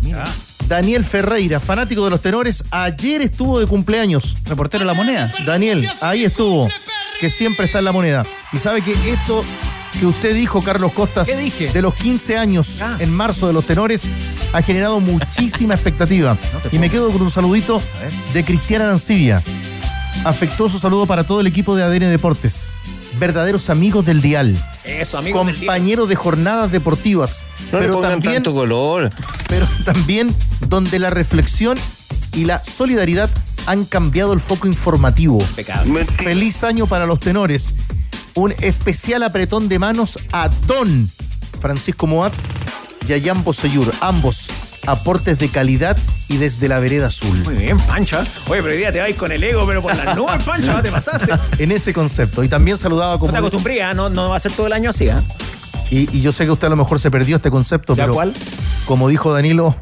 Daniel Ferreira, fanático de los tenores, ayer estuvo de cumpleaños. Reportero de la moneda. Daniel, ahí estuvo, que siempre está en la moneda. Y sabe que esto que usted dijo, Carlos Costas, ¿Qué dije? de los 15 años Ah. en marzo de los tenores, ha generado muchísima expectativa. [LAUGHS] y me quedo con un saludito de Cristiana Arancibia. Afectuoso saludo para todo el equipo de ADN Deportes. Verdaderos amigos del Dial. Eso, amigo. del día. Compañeros de jornadas deportivas. No pero también tanto color. pero [LAUGHS] también donde la reflexión y la solidaridad han cambiado el foco informativo. Feliz año para los tenores. Un especial apretón de manos a Don Francisco Moat y a Jan. Ambos aportes de calidad y desde la vereda azul. Muy bien, Pancho. ¿eh? Oye, pero hoy día te vais con el ego, pero por las [LAUGHS] nubes, Pancho, ¿no te pasaste? En ese concepto. Y también saludaba No como. te acostumbré, ¿ah? no, no va a ser todo el año así, ¿ah? Y, y yo sé que usted a lo mejor se perdió este concepto, ¿Ya pero cuál? como dijo Danilo,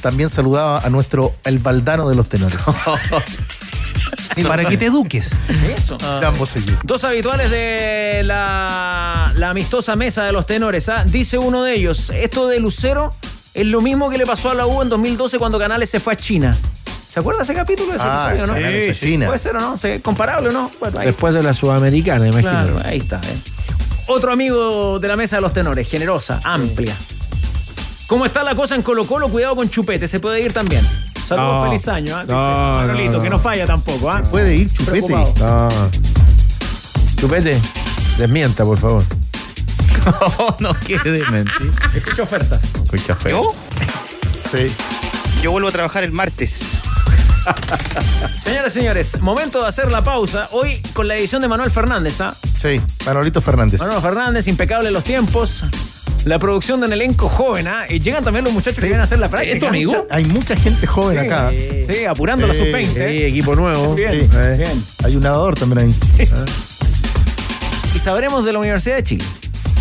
también saludaba a nuestro el baldano de los tenores. [LAUGHS] Sí, para que te eduques. Eso. Boseyur. Dos habituales de la, la amistosa mesa de los tenores. ¿ah? Dice uno de ellos, esto de Lucero es lo mismo que le pasó a la U en 2012 cuando Canales se fue a China. ¿Se acuerda ese capítulo de ese Ah, episodio, no? A China. Puede ser o no, ¿Se- comparable o no. Bueno, ahí, Después de la Sudamericana, imagino. claro, ahí está. ¿eh? Otro amigo de la mesa de los tenores, generosa, amplia. ¿Cómo está la cosa en Colo Colo? Cuidado con Chupete, se puede ir también. Saludos, No. feliz año. ¿ah? Dice No, Manolito, no, no. que no falla tampoco. ¿ah? Puede ir Chupete. Chupete, desmienta, por favor. [LAUGHS] no quiere mentir. Escucha ofertas. Escucha feo. ¿Yo? Sí. Yo vuelvo a trabajar el martes. [LAUGHS] Señoras y señores, momento de hacer la pausa. Hoy con la edición de Manuel Fernández. ¿ah? Sí, Manolito Fernández. Manuel Fernández, impecable en los tiempos. La producción de un elenco joven. ¿ah? Y llegan también los muchachos que vienen a hacer la práctica. ¿Es tu amigo? mucha- Hay mucha gente joven Sí, acá. Sí, apurando la Sí, sub-20. Sí, equipo nuevo. Bien, Sí. Eh. bien. Hay un nadador también ahí. Y sabremos de la Universidad de Chile.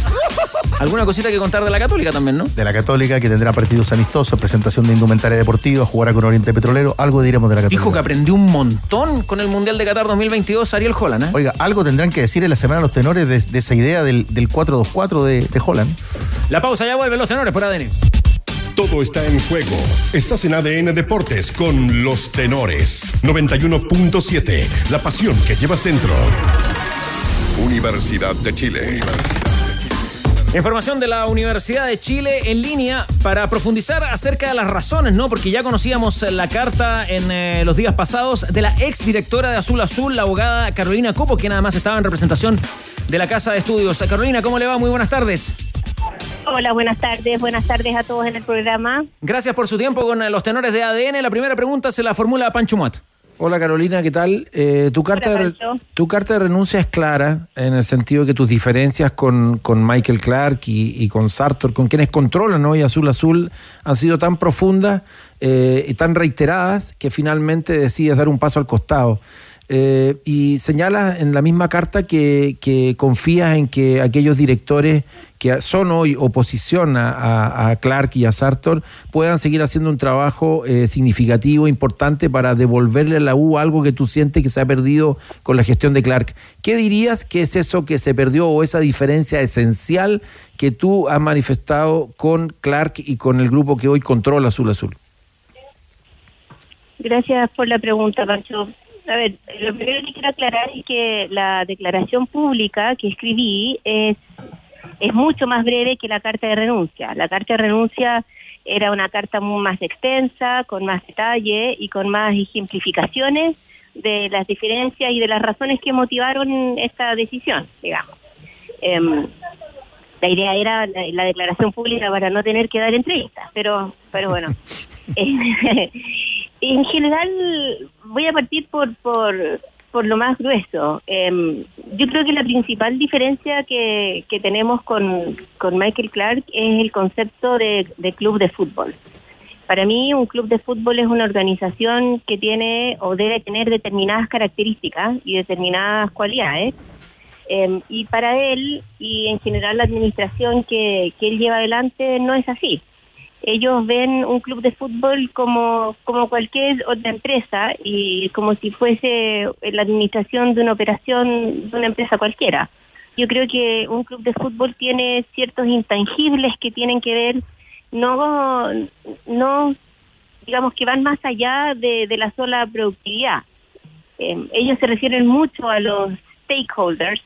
[LAUGHS] Alguna cosita que contar de la Católica también, ¿no? De la Católica, que tendrá partidos amistosos, presentación de indumentaria deportiva, jugará con Oriente Petrolero. Algo diremos de la Católica. Dijo que aprendió un montón con el Mundial de Qatar 2022 Ariel Holland. ¿eh? Oiga, algo tendrán que decir en la semana los tenores de, de esa idea del, del 4-2-4 de, de Holland. La pausa ya vuelven los tenores por ADN. Todo está en juego. Estás en ADN Deportes con los tenores. 91.7. La pasión que llevas dentro. Universidad de Chile. Información de la Universidad de Chile en línea para profundizar acerca de las razones, ¿no? Porque ya conocíamos la carta en eh, los días pasados de la ex directora de Azul Azul, la abogada Carolina Copo, quien además estaba en representación de la Casa de Estudios. Carolina, ¿cómo le va? Muy buenas tardes. Hola, buenas tardes. Buenas tardes a todos en el programa. Gracias por su tiempo con eh, los tenores de ADN. La primera pregunta se la formula Pancho Muat. Hola Carolina, ¿qué tal? Eh, tu, carta de, tu carta de renuncia es clara en el sentido de que tus diferencias con, con Michael Clark y, y con Sartor, con quienes controlan hoy Azul Azul, han sido tan profundas eh, y tan reiteradas que finalmente decides dar un paso al costado. Eh, y señalas en la misma carta que, confías en que aquellos directores que son hoy oposición a Clark y a Sartor puedan seguir haciendo un trabajo eh, significativo, importante para devolverle a la U algo que tú sientes que se ha perdido con la gestión de Clark. ¿Qué dirías que es eso que se perdió o esa diferencia esencial que tú has manifestado con Clark y con el grupo que hoy controla Azul Azul? Gracias por la pregunta, Pancho. A ver, lo primero que quiero aclarar es que la declaración pública que escribí es, mucho más breve que la carta de renuncia. La carta de renuncia era una carta muy más extensa, con más detalle y con más ejemplificaciones de las diferencias y de las razones que motivaron esta decisión, digamos. Em, la idea era la, la declaración pública para no tener que dar entrevistas, pero, pero bueno. Eh, [LAUGHS] En general, voy a partir por, por, por lo más grueso. Em, yo creo que la principal diferencia que, que tenemos con, con Michael Clark es el concepto de, de club de fútbol. Para mí, un club de fútbol es una organización que tiene o debe tener determinadas características y determinadas cualidades. Em, y para él y en general la administración que, que él lleva adelante no es así ellos ven un club de fútbol como, como cualquier otra empresa y como si fuese la administración de una operación de una empresa cualquiera. Yo creo que un club de fútbol tiene ciertos intangibles que tienen que ver, no, no digamos que van más allá de, de la sola productividad. Eh, ellos se refieren mucho a los stakeholders,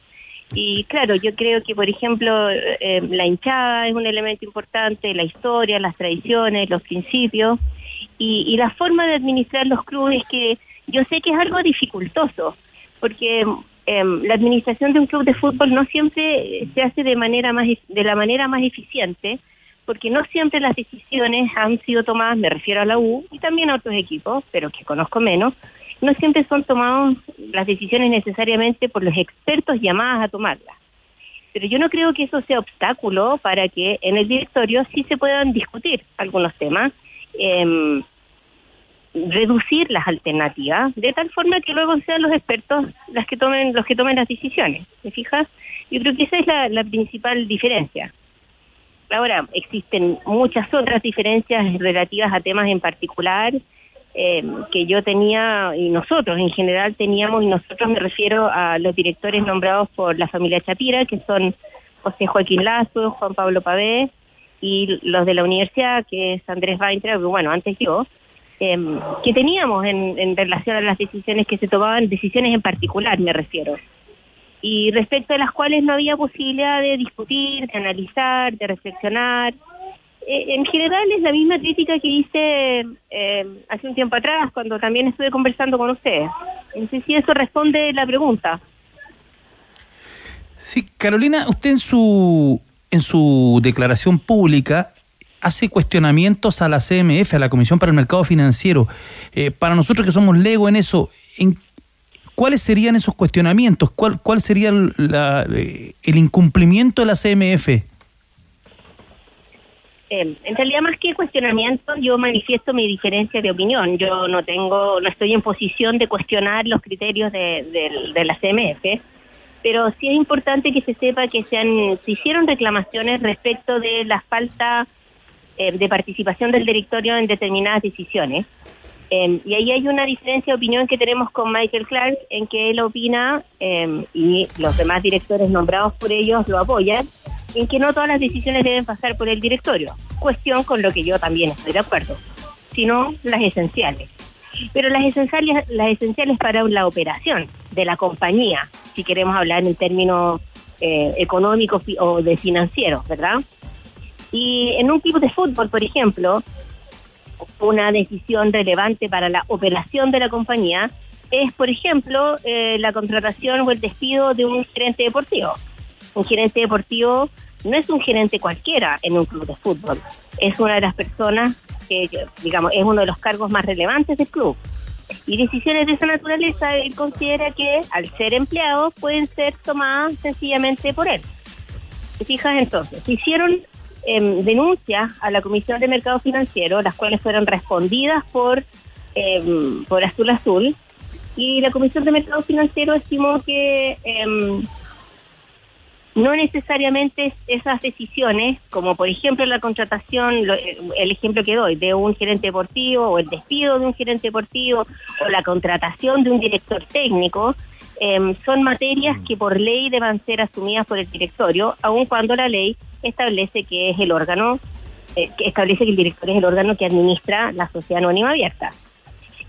y claro, yo creo que, por ejemplo, eh, la hinchada es un elemento importante, la historia, las tradiciones, los principios. Y, y la forma de administrar los clubes que yo sé que es algo dificultoso, porque eh, la administración de un club de fútbol no siempre se hace de manera más de la manera más eficiente, porque no siempre las decisiones han sido tomadas, me refiero a la U y también a otros equipos, pero que conozco menos, no siempre son tomadas las decisiones necesariamente por los expertos llamadas a tomarlas. Pero yo no creo que eso sea obstáculo para que en el directorio sí se puedan discutir algunos temas, eh, reducir las alternativas, de tal forma que luego sean los expertos las que tomen, los que tomen las decisiones. ¿Me fijas? Yo creo que esa es la, la principal diferencia. Ahora, existen muchas otras diferencias relativas a temas en particular, eh, que yo tenía y nosotros en general teníamos, y nosotros me refiero a los directores nombrados por la familia Chapira, que son José Joaquín Lazo, Juan Pablo Pavé, y los de la universidad, que es Andrés Weintraub, bueno, antes yo, eh, que teníamos en, en relación a las decisiones que se tomaban, decisiones en particular me refiero, y respecto a las cuales no había posibilidad de discutir, de analizar, de reflexionar, en general es la misma crítica que hice eh, hace un tiempo atrás, cuando también estuve conversando con ustedes. No sé si eso responde la pregunta. Sí, Carolina, usted en su, en su declaración pública hace cuestionamientos a la CMF, a la Comisión para el Mercado Financiero. Eh, para nosotros que somos lego en eso, ¿en ¿cuáles serían esos cuestionamientos? ¿Cuál, cuál sería la, eh, el incumplimiento de la CMF? Eh, en realidad más que cuestionamiento yo manifiesto mi diferencia de opinión. Yo no tengo no estoy en posición de cuestionar los criterios de, de, de la CMF pero sí es importante que se sepa que se han se hicieron reclamaciones respecto de la falta eh, de participación del directorio en determinadas decisiones. Eh, y ahí hay una diferencia de opinión que tenemos con Michael Clark en que él opina eh, y los demás directores nombrados por ellos lo apoyan en que no todas las decisiones deben pasar por el directorio, cuestión con lo que yo también estoy de acuerdo, sino las esenciales. Pero las esenciales, las esenciales para la operación de la compañía, si queremos hablar en términos eh, económicos o de financieros, ¿verdad? Y en un club de fútbol, por ejemplo, una decisión relevante para la operación de la compañía es, por ejemplo, eh, la contratación o el despido de un gerente deportivo un gerente deportivo no es un gerente cualquiera en un club de fútbol, es una de las personas que, digamos, es uno de los cargos más relevantes del club. Y decisiones de esa naturaleza, él considera que al ser empleado pueden ser tomadas sencillamente por él. ¿Te fijas entonces? Hicieron eh, denuncias a la Comisión de Mercado Financiero, las cuales fueron respondidas por, eh, por Azul Azul, y la Comisión de Mercado Financiero estimó que... Eh, no necesariamente esas decisiones, como por ejemplo la contratación, el ejemplo que doy, de un gerente deportivo o el despido de un gerente deportivo o la contratación de un director técnico, eh, son materias que por ley deben ser asumidas por el directorio, aun cuando la ley establece que es el órgano, eh, que establece que el director es el órgano que administra la sociedad anónima abierta.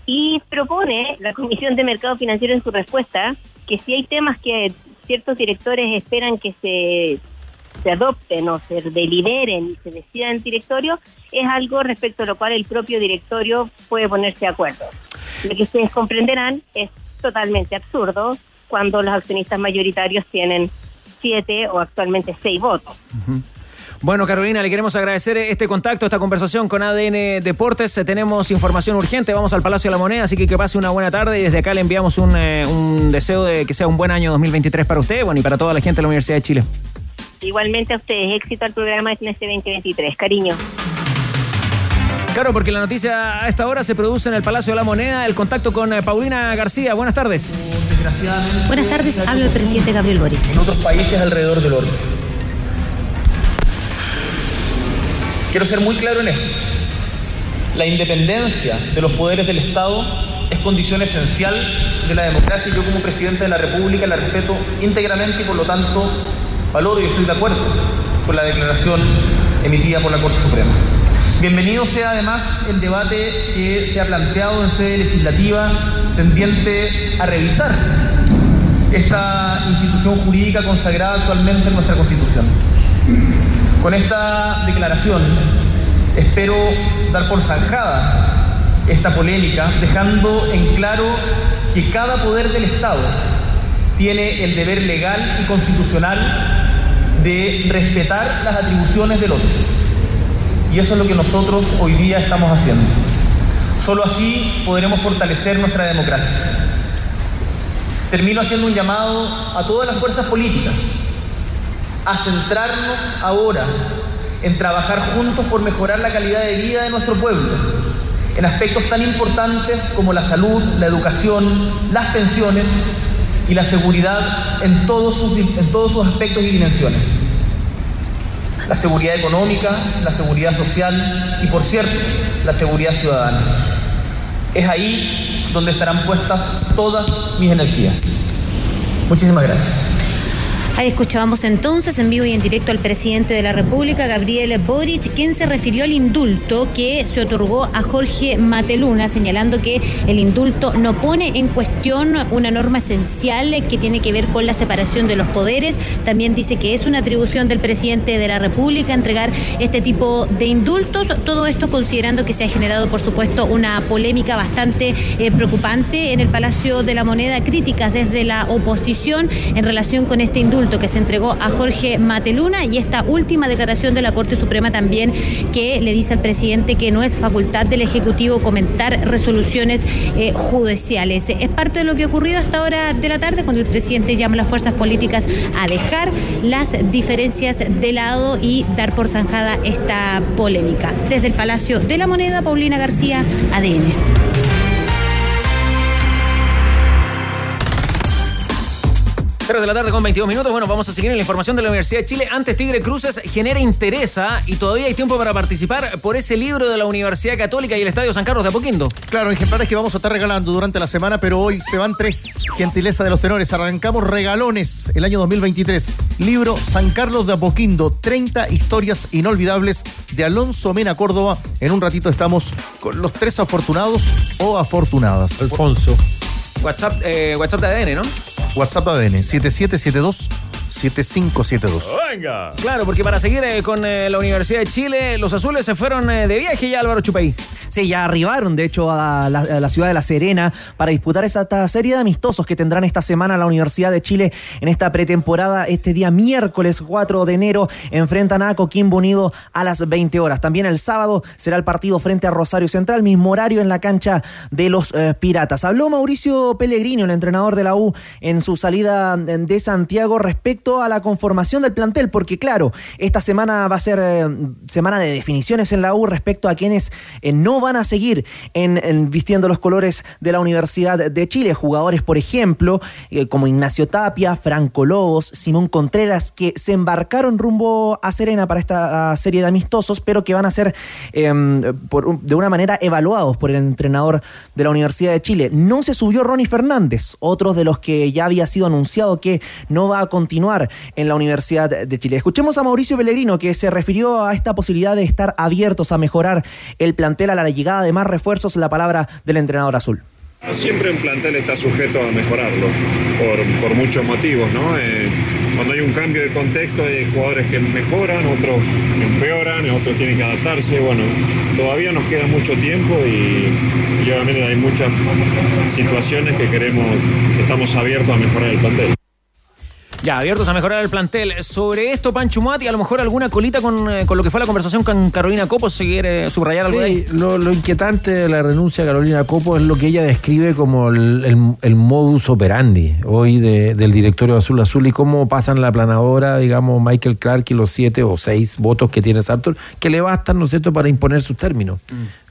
Y propone la Comisión de Mercado Financiero en su respuesta que si hay temas que ciertos directores esperan que se, se adopten o se deliberen y se decidan en directorio, es algo respecto a lo cual el propio directorio puede ponerse de acuerdo. Lo que ustedes comprenderán es totalmente absurdo cuando los accionistas mayoritarios tienen siete o actualmente seis votos. Uh. Bueno, Carolina, le queremos agradecer este contacto, esta conversación con ADN Deportes. Eh, Tenemos información urgente, vamos al Palacio de la Moneda, así que que pase una buena tarde y desde acá le enviamos un, eh, un deseo de que sea un buen año 2023 para usted bueno, y para toda la gente de la Universidad de Chile. Igualmente a ustedes, éxito al programa en este 2023. Cariño. Claro, porque la noticia a esta hora se produce en el Palacio de la Moneda. El contacto con eh, Paulina García. Buenas tardes. Buenas tardes, habla el presidente Gabriel Boric. En otros países alrededor del orbe. Quiero ser muy claro en esto. La independencia de los poderes del Estado es condición esencial de la democracia y yo como presidente de la República la respeto íntegramente y por lo tanto valoro y estoy de acuerdo con la declaración emitida por la Corte Suprema. Bienvenido sea además el debate que se ha planteado en sede legislativa tendiente a revisar esta institución jurídica consagrada actualmente en nuestra Constitución. Con esta declaración espero dar por zanjada esta polémica, dejando en claro que cada poder del Estado tiene el deber legal y constitucional de respetar las atribuciones del otro. Y eso es lo que nosotros hoy día estamos haciendo. Solo así podremos fortalecer nuestra democracia. Termino haciendo un llamado a todas las fuerzas políticas a centrarnos ahora en trabajar juntos por mejorar la calidad de vida de nuestro pueblo, en aspectos tan importantes como la salud, la educación, las pensiones y la seguridad en todos sus, en todos sus aspectos y dimensiones. La seguridad económica, la seguridad social y, por cierto, la seguridad ciudadana. Es ahí donde estarán puestas todas mis energías. Muchísimas gracias. Ahí escuchábamos entonces en vivo y en directo al presidente de la República, Gabriel Boric, quien se refirió al indulto que se otorgó a Jorge Mateluna, señalando que el indulto no pone en cuestión una norma esencial que tiene que ver con la separación de los poderes. También dice que es una atribución del presidente de la República entregar este tipo de indultos. Todo esto considerando que se ha generado, por supuesto, una polémica bastante eh, preocupante en el Palacio de la Moneda, críticas desde la oposición en relación con este indulto que se entregó a Jorge Mateluna y esta última declaración de la Corte Suprema también que le dice al presidente que no es facultad del Ejecutivo comentar resoluciones eh, judiciales. Es parte de lo que ha ocurrido hasta hora de la tarde cuando el presidente llama a las fuerzas políticas a dejar las diferencias de lado y dar por zanjada esta polémica. Desde el Palacio de la Moneda, Paulina García, ADN. 3 de la tarde con 22 minutos. Bueno, vamos a seguir en la información de la Universidad de Chile. Antes Tigre Cruces genera interés y todavía hay tiempo para participar por ese libro de la Universidad Católica y el Estadio San Carlos de Apoquindo. Claro, ejemplares que vamos a estar regalando durante la semana, pero hoy se van tres. Gentileza de los tenores. Arrancamos regalones el año 2023. Libro San Carlos de Apoquindo, 30 historias inolvidables de Alonso Mena Córdoba. En un ratito estamos con los tres afortunados o afortunadas. Alfonso. WhatsApp, eh, WhatsApp de ADN, ¿no? WhatsApp ADN 7772 7572. Venga. Claro, porque para seguir eh, con eh, la Universidad de Chile, los azules se fueron eh, de viaje ya, Álvaro Chupey. Sí, ya arribaron, de hecho, a la, a la ciudad de La Serena para disputar esa esta serie de amistosos que tendrán esta semana la Universidad de Chile en esta pretemporada. Este día miércoles 4 de enero enfrentan a Coquimbo Unido a las 20 horas. También el sábado será el partido frente a Rosario Central, mismo horario en la cancha de los eh, Piratas. Habló Mauricio Pellegrino, el entrenador de la U, en su salida de Santiago respecto a la conformación del plantel, porque claro, esta semana va a ser eh, semana de definiciones en la U respecto a quienes eh, no van a seguir en, en vistiendo los colores de la Universidad de Chile. Jugadores, por ejemplo, eh, como Ignacio Tapia, Franco Lobos, Simón Contreras, que se embarcaron rumbo a Serena para esta ah, serie de amistosos, pero que van a ser em, de una manera evaluados por el entrenador de la Universidad de Chile. No se subió Ronnie Fernández, otro de los que ya había sido anunciado que no va a continuar en la Universidad de Chile. Escuchemos a Mauricio Pellegrino que se refirió a esta posibilidad de estar abiertos a mejorar el plantel a la llegada de más refuerzos, la palabra del entrenador azul. Siempre un plantel está sujeto a mejorarlo por, muchos motivos. Eh, cuando hay un cambio de contexto hay jugadores que mejoran, otros empeoran, otros tienen que adaptarse. Bueno, todavía nos queda mucho tiempo y, y obviamente hay muchas situaciones que queremos, que estamos abiertos a mejorar el plantel. Ya, abiertos a mejorar el plantel. Sobre esto, Pancho Muati, a lo mejor alguna colita con, eh, con lo que fue la conversación con Carolina Copos, si quiere subrayar algo de ahí. Lo, lo inquietante de la renuncia de Carolina Copo es lo que ella describe como el, el- el modus operandi hoy de- del directorio Azul Azul y cómo pasan la planadora, digamos, Michael Clark y los siete o seis votos que tiene Sartor, que le bastan, ¿no es cierto?, para imponer sus términos.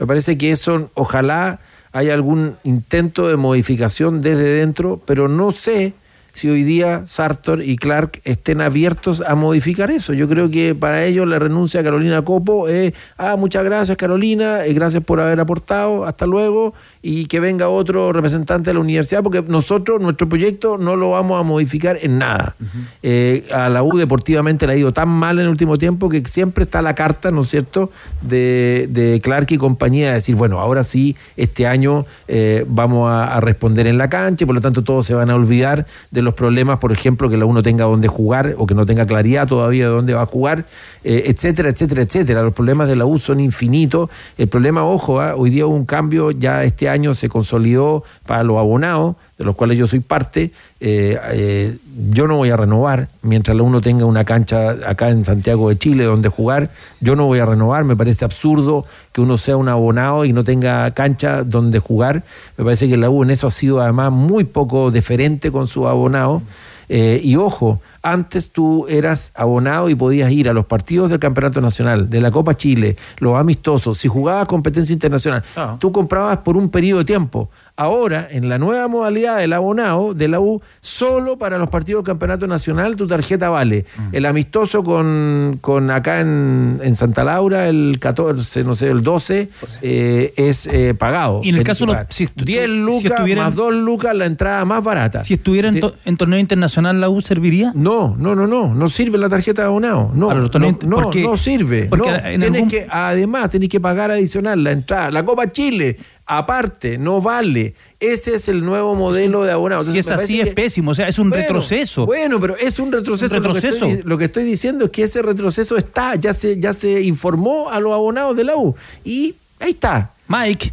Me parece que eso, ojalá haya algún intento de modificación desde dentro, pero no sé si hoy día Sartor y Clark estén abiertos a modificar eso. Yo creo que para ellos la renuncia a Carolina Copo es, ah, muchas gracias Carolina, eh, gracias por haber aportado, hasta luego, y que venga otro representante de la universidad, porque nosotros, nuestro proyecto, no lo vamos a modificar en nada. Eh, a la U deportivamente le ha ido tan mal en el último tiempo que siempre está la carta, ¿no es cierto?, de, de Clark y compañía, de decir, bueno, ahora sí, este año eh, vamos a, a responder en la cancha, y por lo tanto todos se van a olvidar de los problemas, por ejemplo, que la U no tenga dónde jugar o que no tenga claridad todavía de dónde va a jugar, eh, etcétera, etcétera, etcétera. Los problemas de la U son infinitos. El problema, ojo, ah, hoy día hubo un cambio, ya este año se consolidó para los abonados, de los cuales yo soy parte. Eh, eh, yo no voy a renovar mientras la U no tenga una cancha acá en Santiago de Chile donde jugar. Yo no voy a renovar, me parece absurdo que uno sea un abonado y no tenga cancha donde jugar. Me parece que la U en eso ha sido además muy poco deferente con sus abonados. Eh, y ojo, antes tú eras abonado y podías ir a los partidos del Campeonato Nacional, de la Copa Chile, los amistosos, si jugabas competencia internacional, Ah. tú comprabas por un periodo de tiempo. Ahora, en la nueva modalidad del abonado de la U, solo para los partidos del Campeonato Nacional tu tarjeta vale. Mm. El amistoso con, con acá en, en Santa Laura, el 14, no sé, el 12, eh, es eh, pagado. Y en el caso los- si estu- 10 si lucas más 2 lucas la entrada más barata. Si estuviera Sí. en torneo internacional, ¿la U serviría? No, no, no, no, no sirve la tarjeta de abonado. No, no, no, porque- no sirve. porque no. en Tienes algún- que, además, tenés que pagar adicional la entrada. La Copa Chile, aparte, no vale. Ese es el nuevo modelo de abonado. Si Entonces, es así, es que- pésimo. O sea, es un Bueno, retroceso. Bueno, pero es un retroceso. Un Lo, que retroceso. estoy, lo que estoy diciendo es que ese retroceso está, ya se, ya se informó a los abonados de la U. Y ahí está. Mike,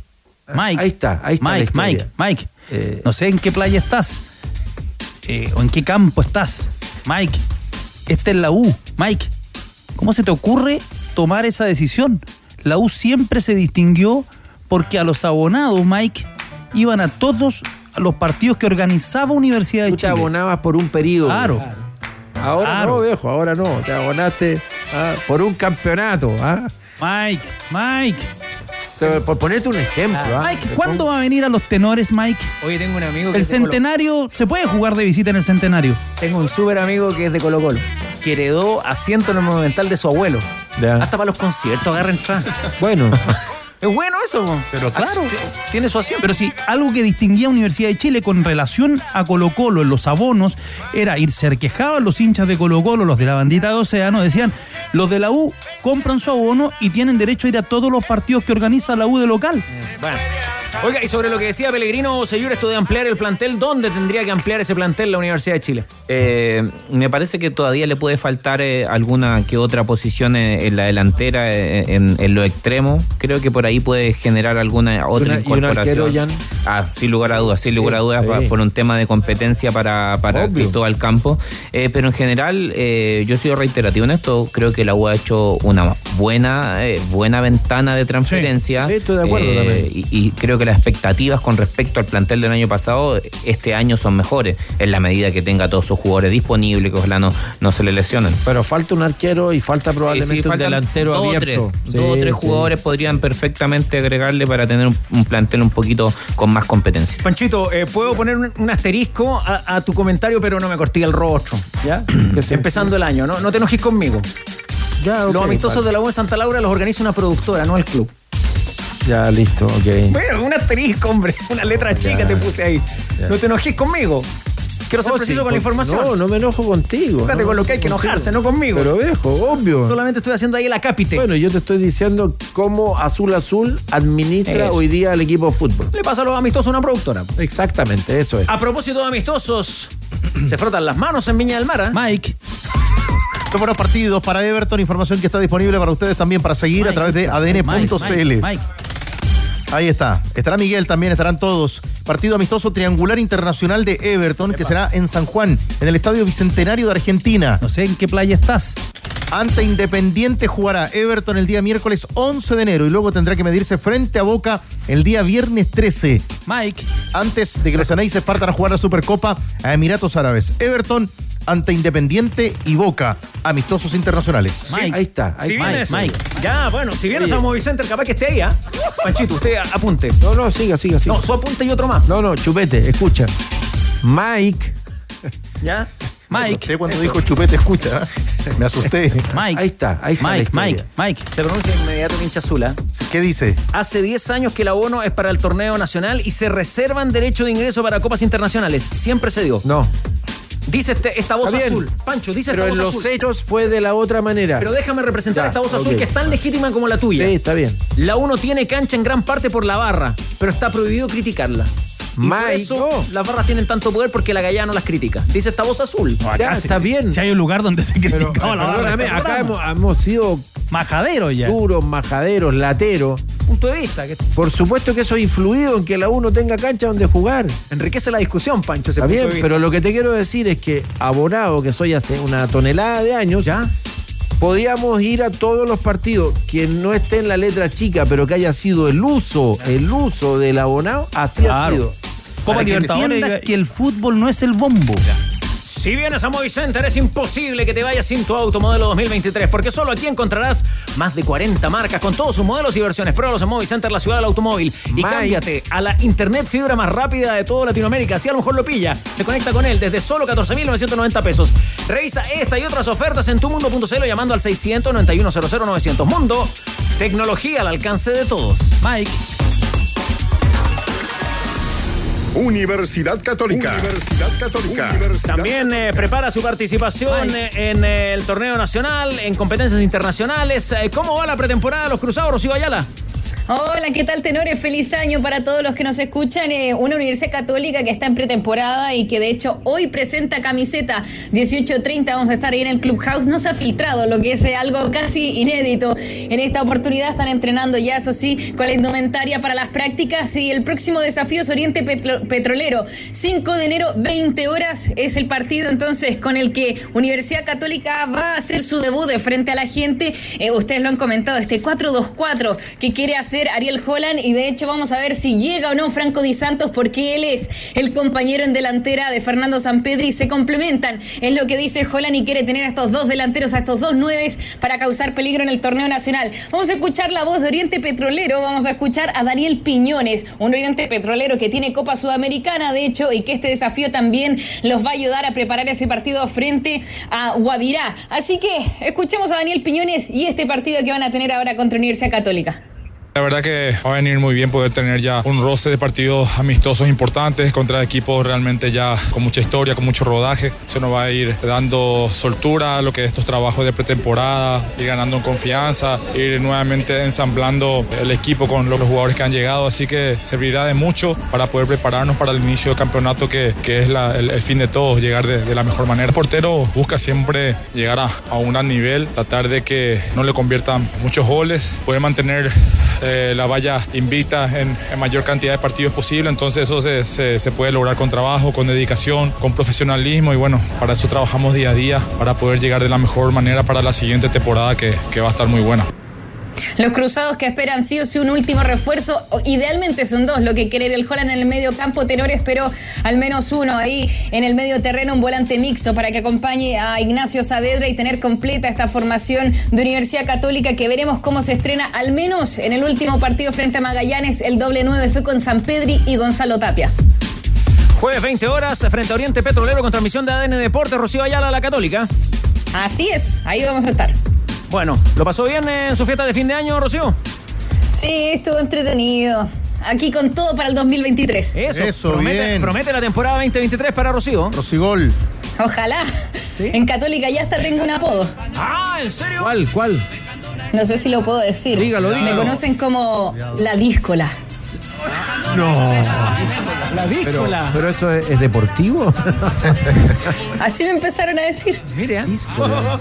Mike. Ahí está, ahí está Mike. Mike, Mike. Eh, No sé en qué playa estás. eh, o en qué campo estás. Mike, esta es la U. Mike, ¿cómo se te ocurre tomar esa decisión? La U siempre se distinguió porque a los abonados, Mike, iban a todos los partidos que organizaba Universidad de Tú te Chile. abonabas por un periodo. Claro. Ahora Claro. no, viejo, ahora no. Te abonaste ah, por un campeonato. ¿ah? Mike, Mike. Te- Por ponerte un ejemplo. ¿ah? Mike, ¿cuándo va a venir a los tenores, Mike? Oye, tengo un amigo que El es de Colo- centenario, ¿se puede jugar de visita en el centenario? Tengo un súper amigo que es de Colo Colo, que heredó asiento en el Monumental de su abuelo. Ya. Hasta para los conciertos agarra entrada. Bueno, [LAUGHS] Es bueno eso. Pero claro. Tiene su asiento. Pero si algo que distinguía a Universidad de Chile con relación a Colo Colo en los abonos era ir se quejaban los hinchas de Colo Colo, los de la bandita de Océano, decían, los de la U compran su abono y tienen derecho a ir a todos los partidos que organiza la U de local. Bueno. Oiga, y sobre lo que decía Pellegrino Seyur, esto de ampliar el plantel, ¿dónde tendría que ampliar ese plantel la Universidad de Chile? Eh, me parece que todavía le puede faltar eh, alguna que otra posición en, en la delantera, eh, en, en lo extremo. Creo que por ahí puede generar alguna otra una- y un incorporación. arquero, Jan? Ah, sin lugar a dudas, sin lugar a dudas, Sí. por un tema de competencia para, para. Cristóbal Campo. Eh, pero en general, eh, yo he sido reiterativo en esto. Creo que la U ha hecho una buena, eh, buena ventana de transferencia. Sí, estoy de acuerdo también. y, y creo que las expectativas con respecto al plantel del año pasado, este año son mejores, en la medida que tenga todos sus jugadores disponibles, que ojalá no, no se le lesionen. pero falta un arquero y falta probablemente Sí, sí, un delantero dos o abierto. tres, Sí, dos o tres sí. jugadores podrían perfectamente agregarle para tener un, un plantel un poquito con más competencia. Panchito, eh, puedo poner un, un asterisco a, a tu comentario, pero no me corté el rostro. ¿Ya? [CLEARS THROAT] Empezando el año, ¿no? No te enojes conmigo. Ya, los amistosos vale. de la U en Santa Laura los organiza una productora, no el club. Ya, listo, ok. Bueno, un asterisco, hombre. Una letra chica te puse ahí. ya. No te enojes conmigo. Quiero ser Oh, preciso sí, con la información. No, no me enojo contigo. Fíjate no con lo que hay que enojarse, contigo. no conmigo. Pero viejo, obvio. Solamente estoy haciendo ahí la cápite. Bueno, yo te estoy diciendo cómo Azul Azul administra Eso. hoy día al equipo de fútbol. Le pasa a los amistosos a una productora. Exactamente, eso es. A propósito de amistosos, se frotan las manos en Viña del Mar. ¿eh? Mike. Estos fueron partidos para Everton, información que está disponible para ustedes también para seguir a través de adn.cl. Mike, Mike, Mike. Ahí está. Estará Miguel también, estarán todos. Partido amistoso triangular internacional de Everton, que será en San Juan, en el Estadio Bicentenario de Argentina. No sé en qué playa estás. Ante Independiente jugará Everton el día miércoles 11 de enero y luego tendrá que medirse frente a Boca el día viernes 13. Mike. Antes de que los Anaís partan a jugar la Supercopa a Emiratos Árabes. Everton ante Independiente y Boca. Amistosos internacionales. Mike. Ahí está. Ahí Si está. vienes, Mike. Ya, bueno, si vienes Oye. a Movicenter, capaz que esté ahí, ¿ah? [LAUGHS] Panchito, usted apunte. No, no, siga, siga, siga. No, su apunte y otro más. No, no, chupete, escucha. Mike. ¿Ya? Me asusté cuando dijo chupete, escucha. ¿eh? Me asusté. Mike. Ahí está, ahí está. Mike. Mike, Mike. Se pronuncia inmediato pincha azul, ¿ah? ¿Qué dice? Hace 10 años que el abono es para el torneo nacional y se reservan derecho de ingreso para copas internacionales. Siempre se dio. No. Dice este- esta voz azul. Pancho, dice Pero esta en voz los azul. hechos fue de la otra manera. Pero déjame representar Ya, esta voz azul ok. que es tan legítima como la tuya. Sí, está bien. La 1 tiene cancha en gran parte por la barra, pero está prohibido criticarla. Y por eso las barras tienen tanto poder porque la gallana no las critica. Dice esta voz azul. Ya, está bien. Si hay un lugar donde se criticaba la barra Perdóname, acá hemos sido Majadero ya. duros, majaderos, lateros. Punto de vista. Que Por supuesto que eso ha influido en que la uno tenga cancha donde jugar. enriquece la discusión, Pancho. ese Está punto bien, de vista. pero lo que te quiero decir es que abonado que soy hace una tonelada de años, ¿Ya? podíamos ir a todos los partidos que no esté en la letra chica, pero que haya sido el uso, el uso del abonado, así ha sido. Copa que Libertadores entiendas que el fútbol no es el bombo. Si vienes a Movicenter es imposible que te vayas sin tu auto modelo 2023 porque solo aquí encontrarás más de 40 marcas con todos sus modelos y versiones. Pruébalos en Movicenter, la ciudad del automóvil y cámbiate a la internet fibra más rápida de toda Latinoamérica. Así a lo mejor lo pilla. Se conecta con él desde solo 14.990 pesos. Revisa esta y otras ofertas en tumundo.cl llamando al 691 900 Mundo, tecnología al alcance de todos. Mike. Universidad Católica. Universidad Católica. Universidad También eh, prepara su participación eh, en eh, el torneo nacional, en competencias internacionales. Eh, ¿Cómo va la pretemporada de los Cruzados, Rocío Ayala? Hola, ¿qué tal, tenores? Feliz año para todos los que nos escuchan. Eh, una universidad católica que está en pretemporada y que de hecho hoy presenta camiseta 18.30. Vamos a estar ahí en el Clubhouse. No se ha filtrado, lo que es eh, algo casi inédito. En esta oportunidad están entrenando ya, eso sí, con la indumentaria para las prácticas. Y el próximo desafío es Oriente Petro- Petrolero. 5 de enero, 20 horas es el partido entonces con el que Universidad Católica va a hacer su debut de frente a la gente. Eh, ustedes lo han comentado, este 4-2-4 que quiere hacer Ariel Holland y de hecho vamos a ver si llega o no Franco Di Santos porque él es el compañero en delantera de Fernando Sampedri. Se complementan, es lo que dice Holland y quiere tener a estos dos delanteros, a estos dos nueves para causar peligro en el torneo nacional. Vamos a escuchar la voz de Oriente Petrolero, vamos a escuchar a Daniel Piñones, un Oriente Petrolero que tiene Copa Sudamericana de hecho y que este desafío también los va a ayudar a preparar ese partido frente a Guavirá. Así que escuchemos a Daniel Piñones y este partido que van a tener ahora contra Universidad Católica. La verdad que va a venir muy bien poder tener ya un roce de partidos amistosos importantes contra equipos realmente ya con mucha historia, con mucho rodaje. Eso nos va a ir dando soltura a lo que es estos trabajos de pretemporada, ir ganando en confianza, ir nuevamente ensamblando el equipo con los jugadores que han llegado. Así que servirá de mucho para poder prepararnos para el inicio del campeonato que, que es el, fin de todos, llegar de, la mejor manera. El portero busca siempre llegar a, a un nivel, tratar de que no le conviertan muchos goles, poder mantener eh, la valla invicta en, mayor cantidad de partidos posible. Entonces eso se puede lograr con trabajo, con dedicación, con profesionalismo y bueno, para eso trabajamos día a día para poder llegar de la mejor manera para la siguiente temporada que, que va a estar muy buena. Los cruzados que esperan sí o sí un último refuerzo, idealmente son dos, lo que quiere el Holland en el medio campo, tenores, pero al menos uno ahí en el medio terreno, un volante mixto para que acompañe a Ignacio Saavedra y tener completa esta formación de Universidad Católica que veremos cómo se estrena, al menos en el último partido frente a Magallanes, el doble nueve fue con San Pedri y Gonzalo Tapia. Jueves 20 horas frente a Oriente Petrolero con transmisión de ADN Deportes, Rocío Ayala, la Católica. Así es, ahí vamos a estar. Bueno, ¿lo pasó bien en su fiesta de fin de año, Rocío? Sí, estuvo entretenido. Aquí con todo para el 2023. Eso, Eso, promete, bien. promete la temporada 2023 para Rocío. Rosigol. Ojalá. En Católica ya hasta tengo un apodo. Ah, ¿en serio? ¿Cuál? ¿Cuál? No sé si lo puedo decir. Dígalo, Me dígalo. conocen como la díscola. No. La Pero, díscola. pero eso es, es deportivo. [LAUGHS] Así me empezaron a decir. Mire, ¿eh?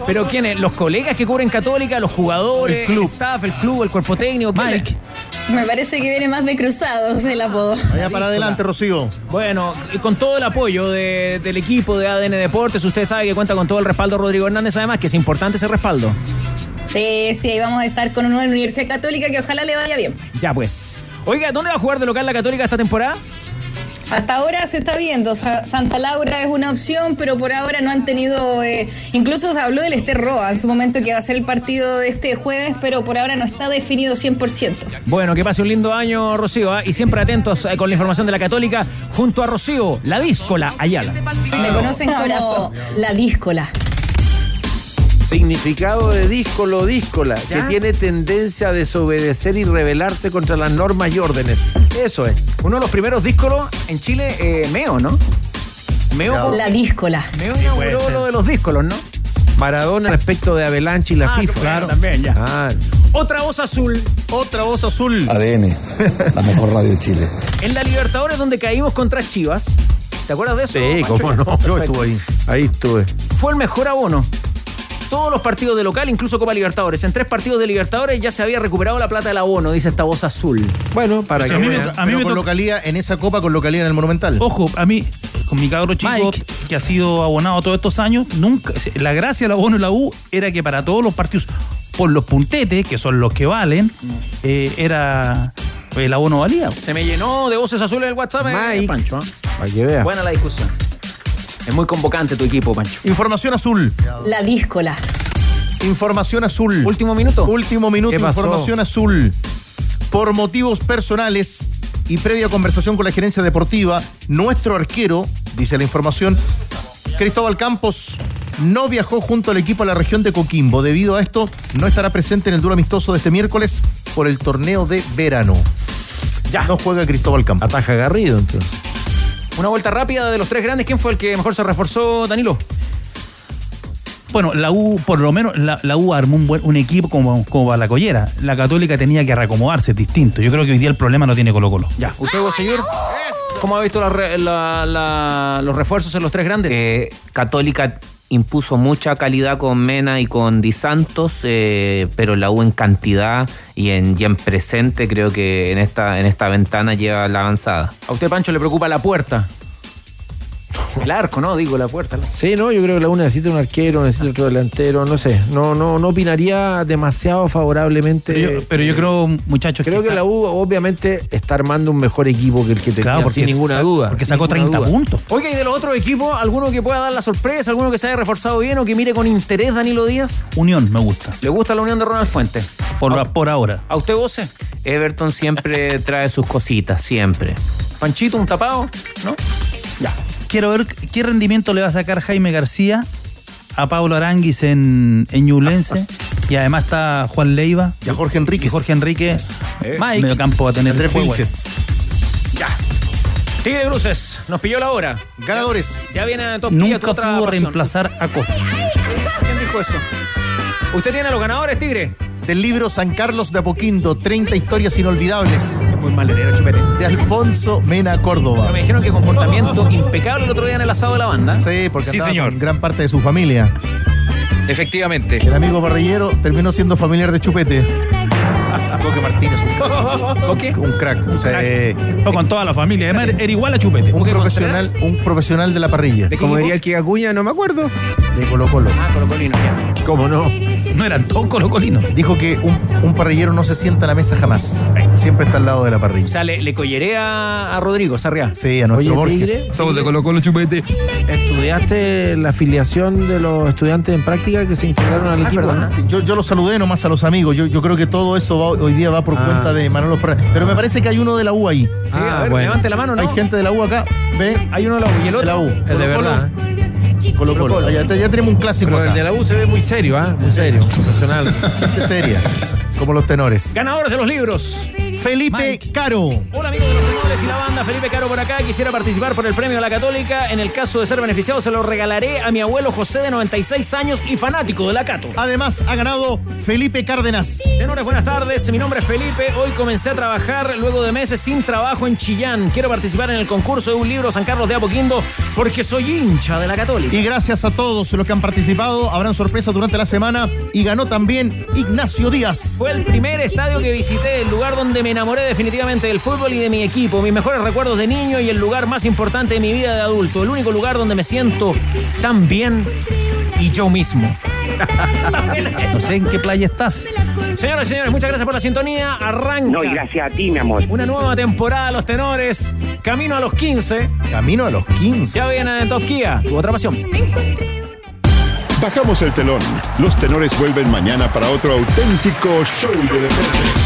Pero ¿quiénes? ¿Los colegas que cubren Católica, los jugadores, El club. staff, el club, el cuerpo técnico? Mike. Me parece que viene más de cruzados el apodo. Vaya para adelante, Rocío. Bueno, y con todo el apoyo de- del equipo de ADN Deportes, usted sabe que cuenta con todo el respaldo de Rodrigo Hernández, además que es importante ese respaldo. Sí, sí, ahí vamos a estar con una Universidad Católica que ojalá le vaya bien. Ya pues. Oiga, ¿dónde va a jugar de local la Católica esta temporada? Hasta ahora se está viendo, Sa- Santa Laura es una opción, pero por ahora no han tenido, eh, incluso se habló del Ester Roa en su momento que va a ser el partido de este jueves, pero por ahora no está definido 100%. Bueno, que pase un lindo año, Rocío, ¿ah? y siempre atentos eh, con la información de la Católica junto a Rocío, la díscola Ayala. Me conocen como la díscola. Significado de díscolo, díscola, que tiene tendencia a desobedecer y rebelarse contra las normas y órdenes. Eso es. Uno de los primeros díscolos en Chile, eh, Meo, ¿no? Meo, La díscola. Meo inauguró lo de los díscolos, ¿no? Maradona respecto de Avalanche y la Ah, FIFA. claro, también, ya. Ah, Otra voz azul. Otra voz azul. ADN, la mejor radio de Chile. En la Libertadores donde caímos contra Chivas. ¿Te acuerdas de eso? sí, cómo no. Perfecto. Yo estuve ahí. Ahí estuve. Fue el mejor abono. Todos los partidos de local, incluso Copa Libertadores. En tres partidos de Libertadores ya se había recuperado la plata del abono, dice esta voz azul. Bueno, para que a mí vean. a mí Pero me con localía en esa copa, con localía en el Monumental. Ojo, a mí, con mi cabro chico, Mike. que ha sido abonado todos estos años, nunca. La gracia del abono en la U era que para todos los partidos, por los puntetes, que son los que valen, eh, era. El abono valía. Se me llenó de voces azules el WhatsApp, eh, Mike. Pancho. ¿eh? Para que vean. Buena la discusión. Es muy convocante tu equipo, Pancho. Información azul. La díscola. Información azul. Último minuto. Último minuto, ¿Qué pasó? información azul. Por motivos personales y previa conversación con la gerencia deportiva, nuestro arquero, dice la información, Cristóbal Campos, no viajó junto al equipo a la región de Coquimbo. Debido a esto, no estará presente en el duro amistoso de este miércoles por el torneo de verano. Ya. No juega Cristóbal Campos. Ataja Garrido, entonces. Una vuelta rápida de los tres grandes. ¿Quién fue el que mejor se reforzó, Danilo? Bueno, la U, por lo menos, la, la U armó un, buen, un equipo como, como para la collera. La Católica tenía que reacomodarse, es distinto. Yo creo que hoy día el problema no tiene Colo Colo. Ya. ¿Usted va a seguir? ¿Cómo ha visto la re- la- la- los refuerzos en los tres grandes? Eh, Católica impuso mucha calidad con Mena y con Di Santos, eh, pero la U en cantidad y en, y en presente creo que en esta, en esta ventana lleva la avanzada. A usted, Pancho, le preocupa la puerta. [LAUGHS] El arco, ¿no? Digo, la puerta. Sí, no, yo creo que la U necesita un arquero, necesita otro delantero, no sé. No, no, no opinaría demasiado favorablemente. Pero yo, pero yo creo, muchachos, Creo que la U obviamente está armando un mejor equipo que el que tenía, Claro, porque sin ninguna duda. porque sacó ninguna 30 duda. puntos. Oiga, y de los otros equipos, ¿alguno que pueda dar la sorpresa? ¿Alguno que se haya reforzado bien o que mire con interés Danilo Díaz? Unión me gusta. ¿Le gusta la unión de Ronald Fuentes? Por, por ahora. ¿A usted, Voce? Everton siempre [LAUGHS] trae sus cositas, siempre. ¿Panchito, un tapado? ¿No? Ya. Quiero ver qué rendimiento le va a sacar Jaime García a Pablo Aranguis en, en Ñublense. y además está Juan Leiva. Y a Jorge Enríquez. Y Jorge Enrique. Eh. Mike. Medio campo va a tener Andrés juego. Vilches. Ya. Tigre Bruces, nos pilló la hora. Ganadores. Ya viene a Top Nunca otra pudo reemplazar a Costa. ¿Quién dijo eso? ¿Usted tiene a los ganadores, Tigre? Del libro San Carlos de Apoquindo, 30 historias inolvidables. Muy mal leer, chupete. De Alfonso Mena Córdoba. Pero me dijeron que comportamiento impecable el otro día en el asado de la banda. Sí, porque Sí, señor. con gran parte de su familia. Efectivamente. El amigo parrillero terminó siendo familiar de Chupete. Coque Martínez, un crack. [LAUGHS] ¿Coque? Un crack. O sea, eh, con toda la familia. Además, era igual a Chupete. un profesional, un profesional de la parrilla. ¿De Como diría el que Acuña, no me acuerdo. De Colo Colo. Ah, Colocolino, ya. ¿Cómo no? No eran todos colocolinos. Dijo que un, un parrillero no se sienta a la mesa jamás. Siempre está al lado de la O parrilla. sea, le, le colleré a, a Rodrigo Sarriá. Sí, a nuestro Oye, Borges. Tigre, Somos de Colo Colo Chupete. ¿estudiaste la afiliación de los estudiantes en práctica que se integraron al Ah, equipo? no? Yo, yo lo saludé nomás a los amigos. Yo, yo creo que todo eso va- hoy día va por Ah. cuenta de Manolo Fernández. Pero me parece que hay uno de la U ahí. Sí, Ah, a ver, bueno. levante la mano, ¿no? Hay gente de la U acá. Ve. Hay uno de la U y el De otro. la U. El de verdad. Colo Colo. Colo-Colo. Ya, ya tenemos un clásico Pero el de la U se ve muy serio, ¿ah? Muy serio, profesional. Gente seria. Como los tenores. Ganadores de los libros. Felipe Mike. Caro. Hola amigos de los tenores y la banda, Felipe Caro por acá. Quisiera participar por el premio de la Católica. En el caso de ser beneficiado, se lo regalaré a mi abuelo José de 96 años y fanático de la Cato. Además, ha ganado Felipe Cárdenas. Tenores, buenas tardes. Mi nombre es Felipe. Hoy comencé a trabajar luego de meses sin trabajo en Chillán. Quiero participar en el concurso de un libro San Carlos de Apoquindo porque soy hincha de la Católica. Y gracias a todos los que han participado, habrán sorpresas durante la semana. Y ganó también Ignacio Díaz. Fue el primer estadio que visité, el lugar donde me enamoré definitivamente del fútbol y de mi equipo. Mis mejores recuerdos de niño y el lugar más importante de mi vida de adulto. El único lugar donde me siento tan bien y yo mismo. [LAUGHS] No sé en qué playa estás. Señoras y señores, muchas gracias por la sintonía. Arranca. No, y gracias a ti, mi amor. Una nueva temporada, Los Tenores. Camino a los 15. Camino a los 15. Ya viene en Top Kia, tu otra pasión. Bajamos el telón. Los tenores vuelven mañana para otro auténtico show de deportes.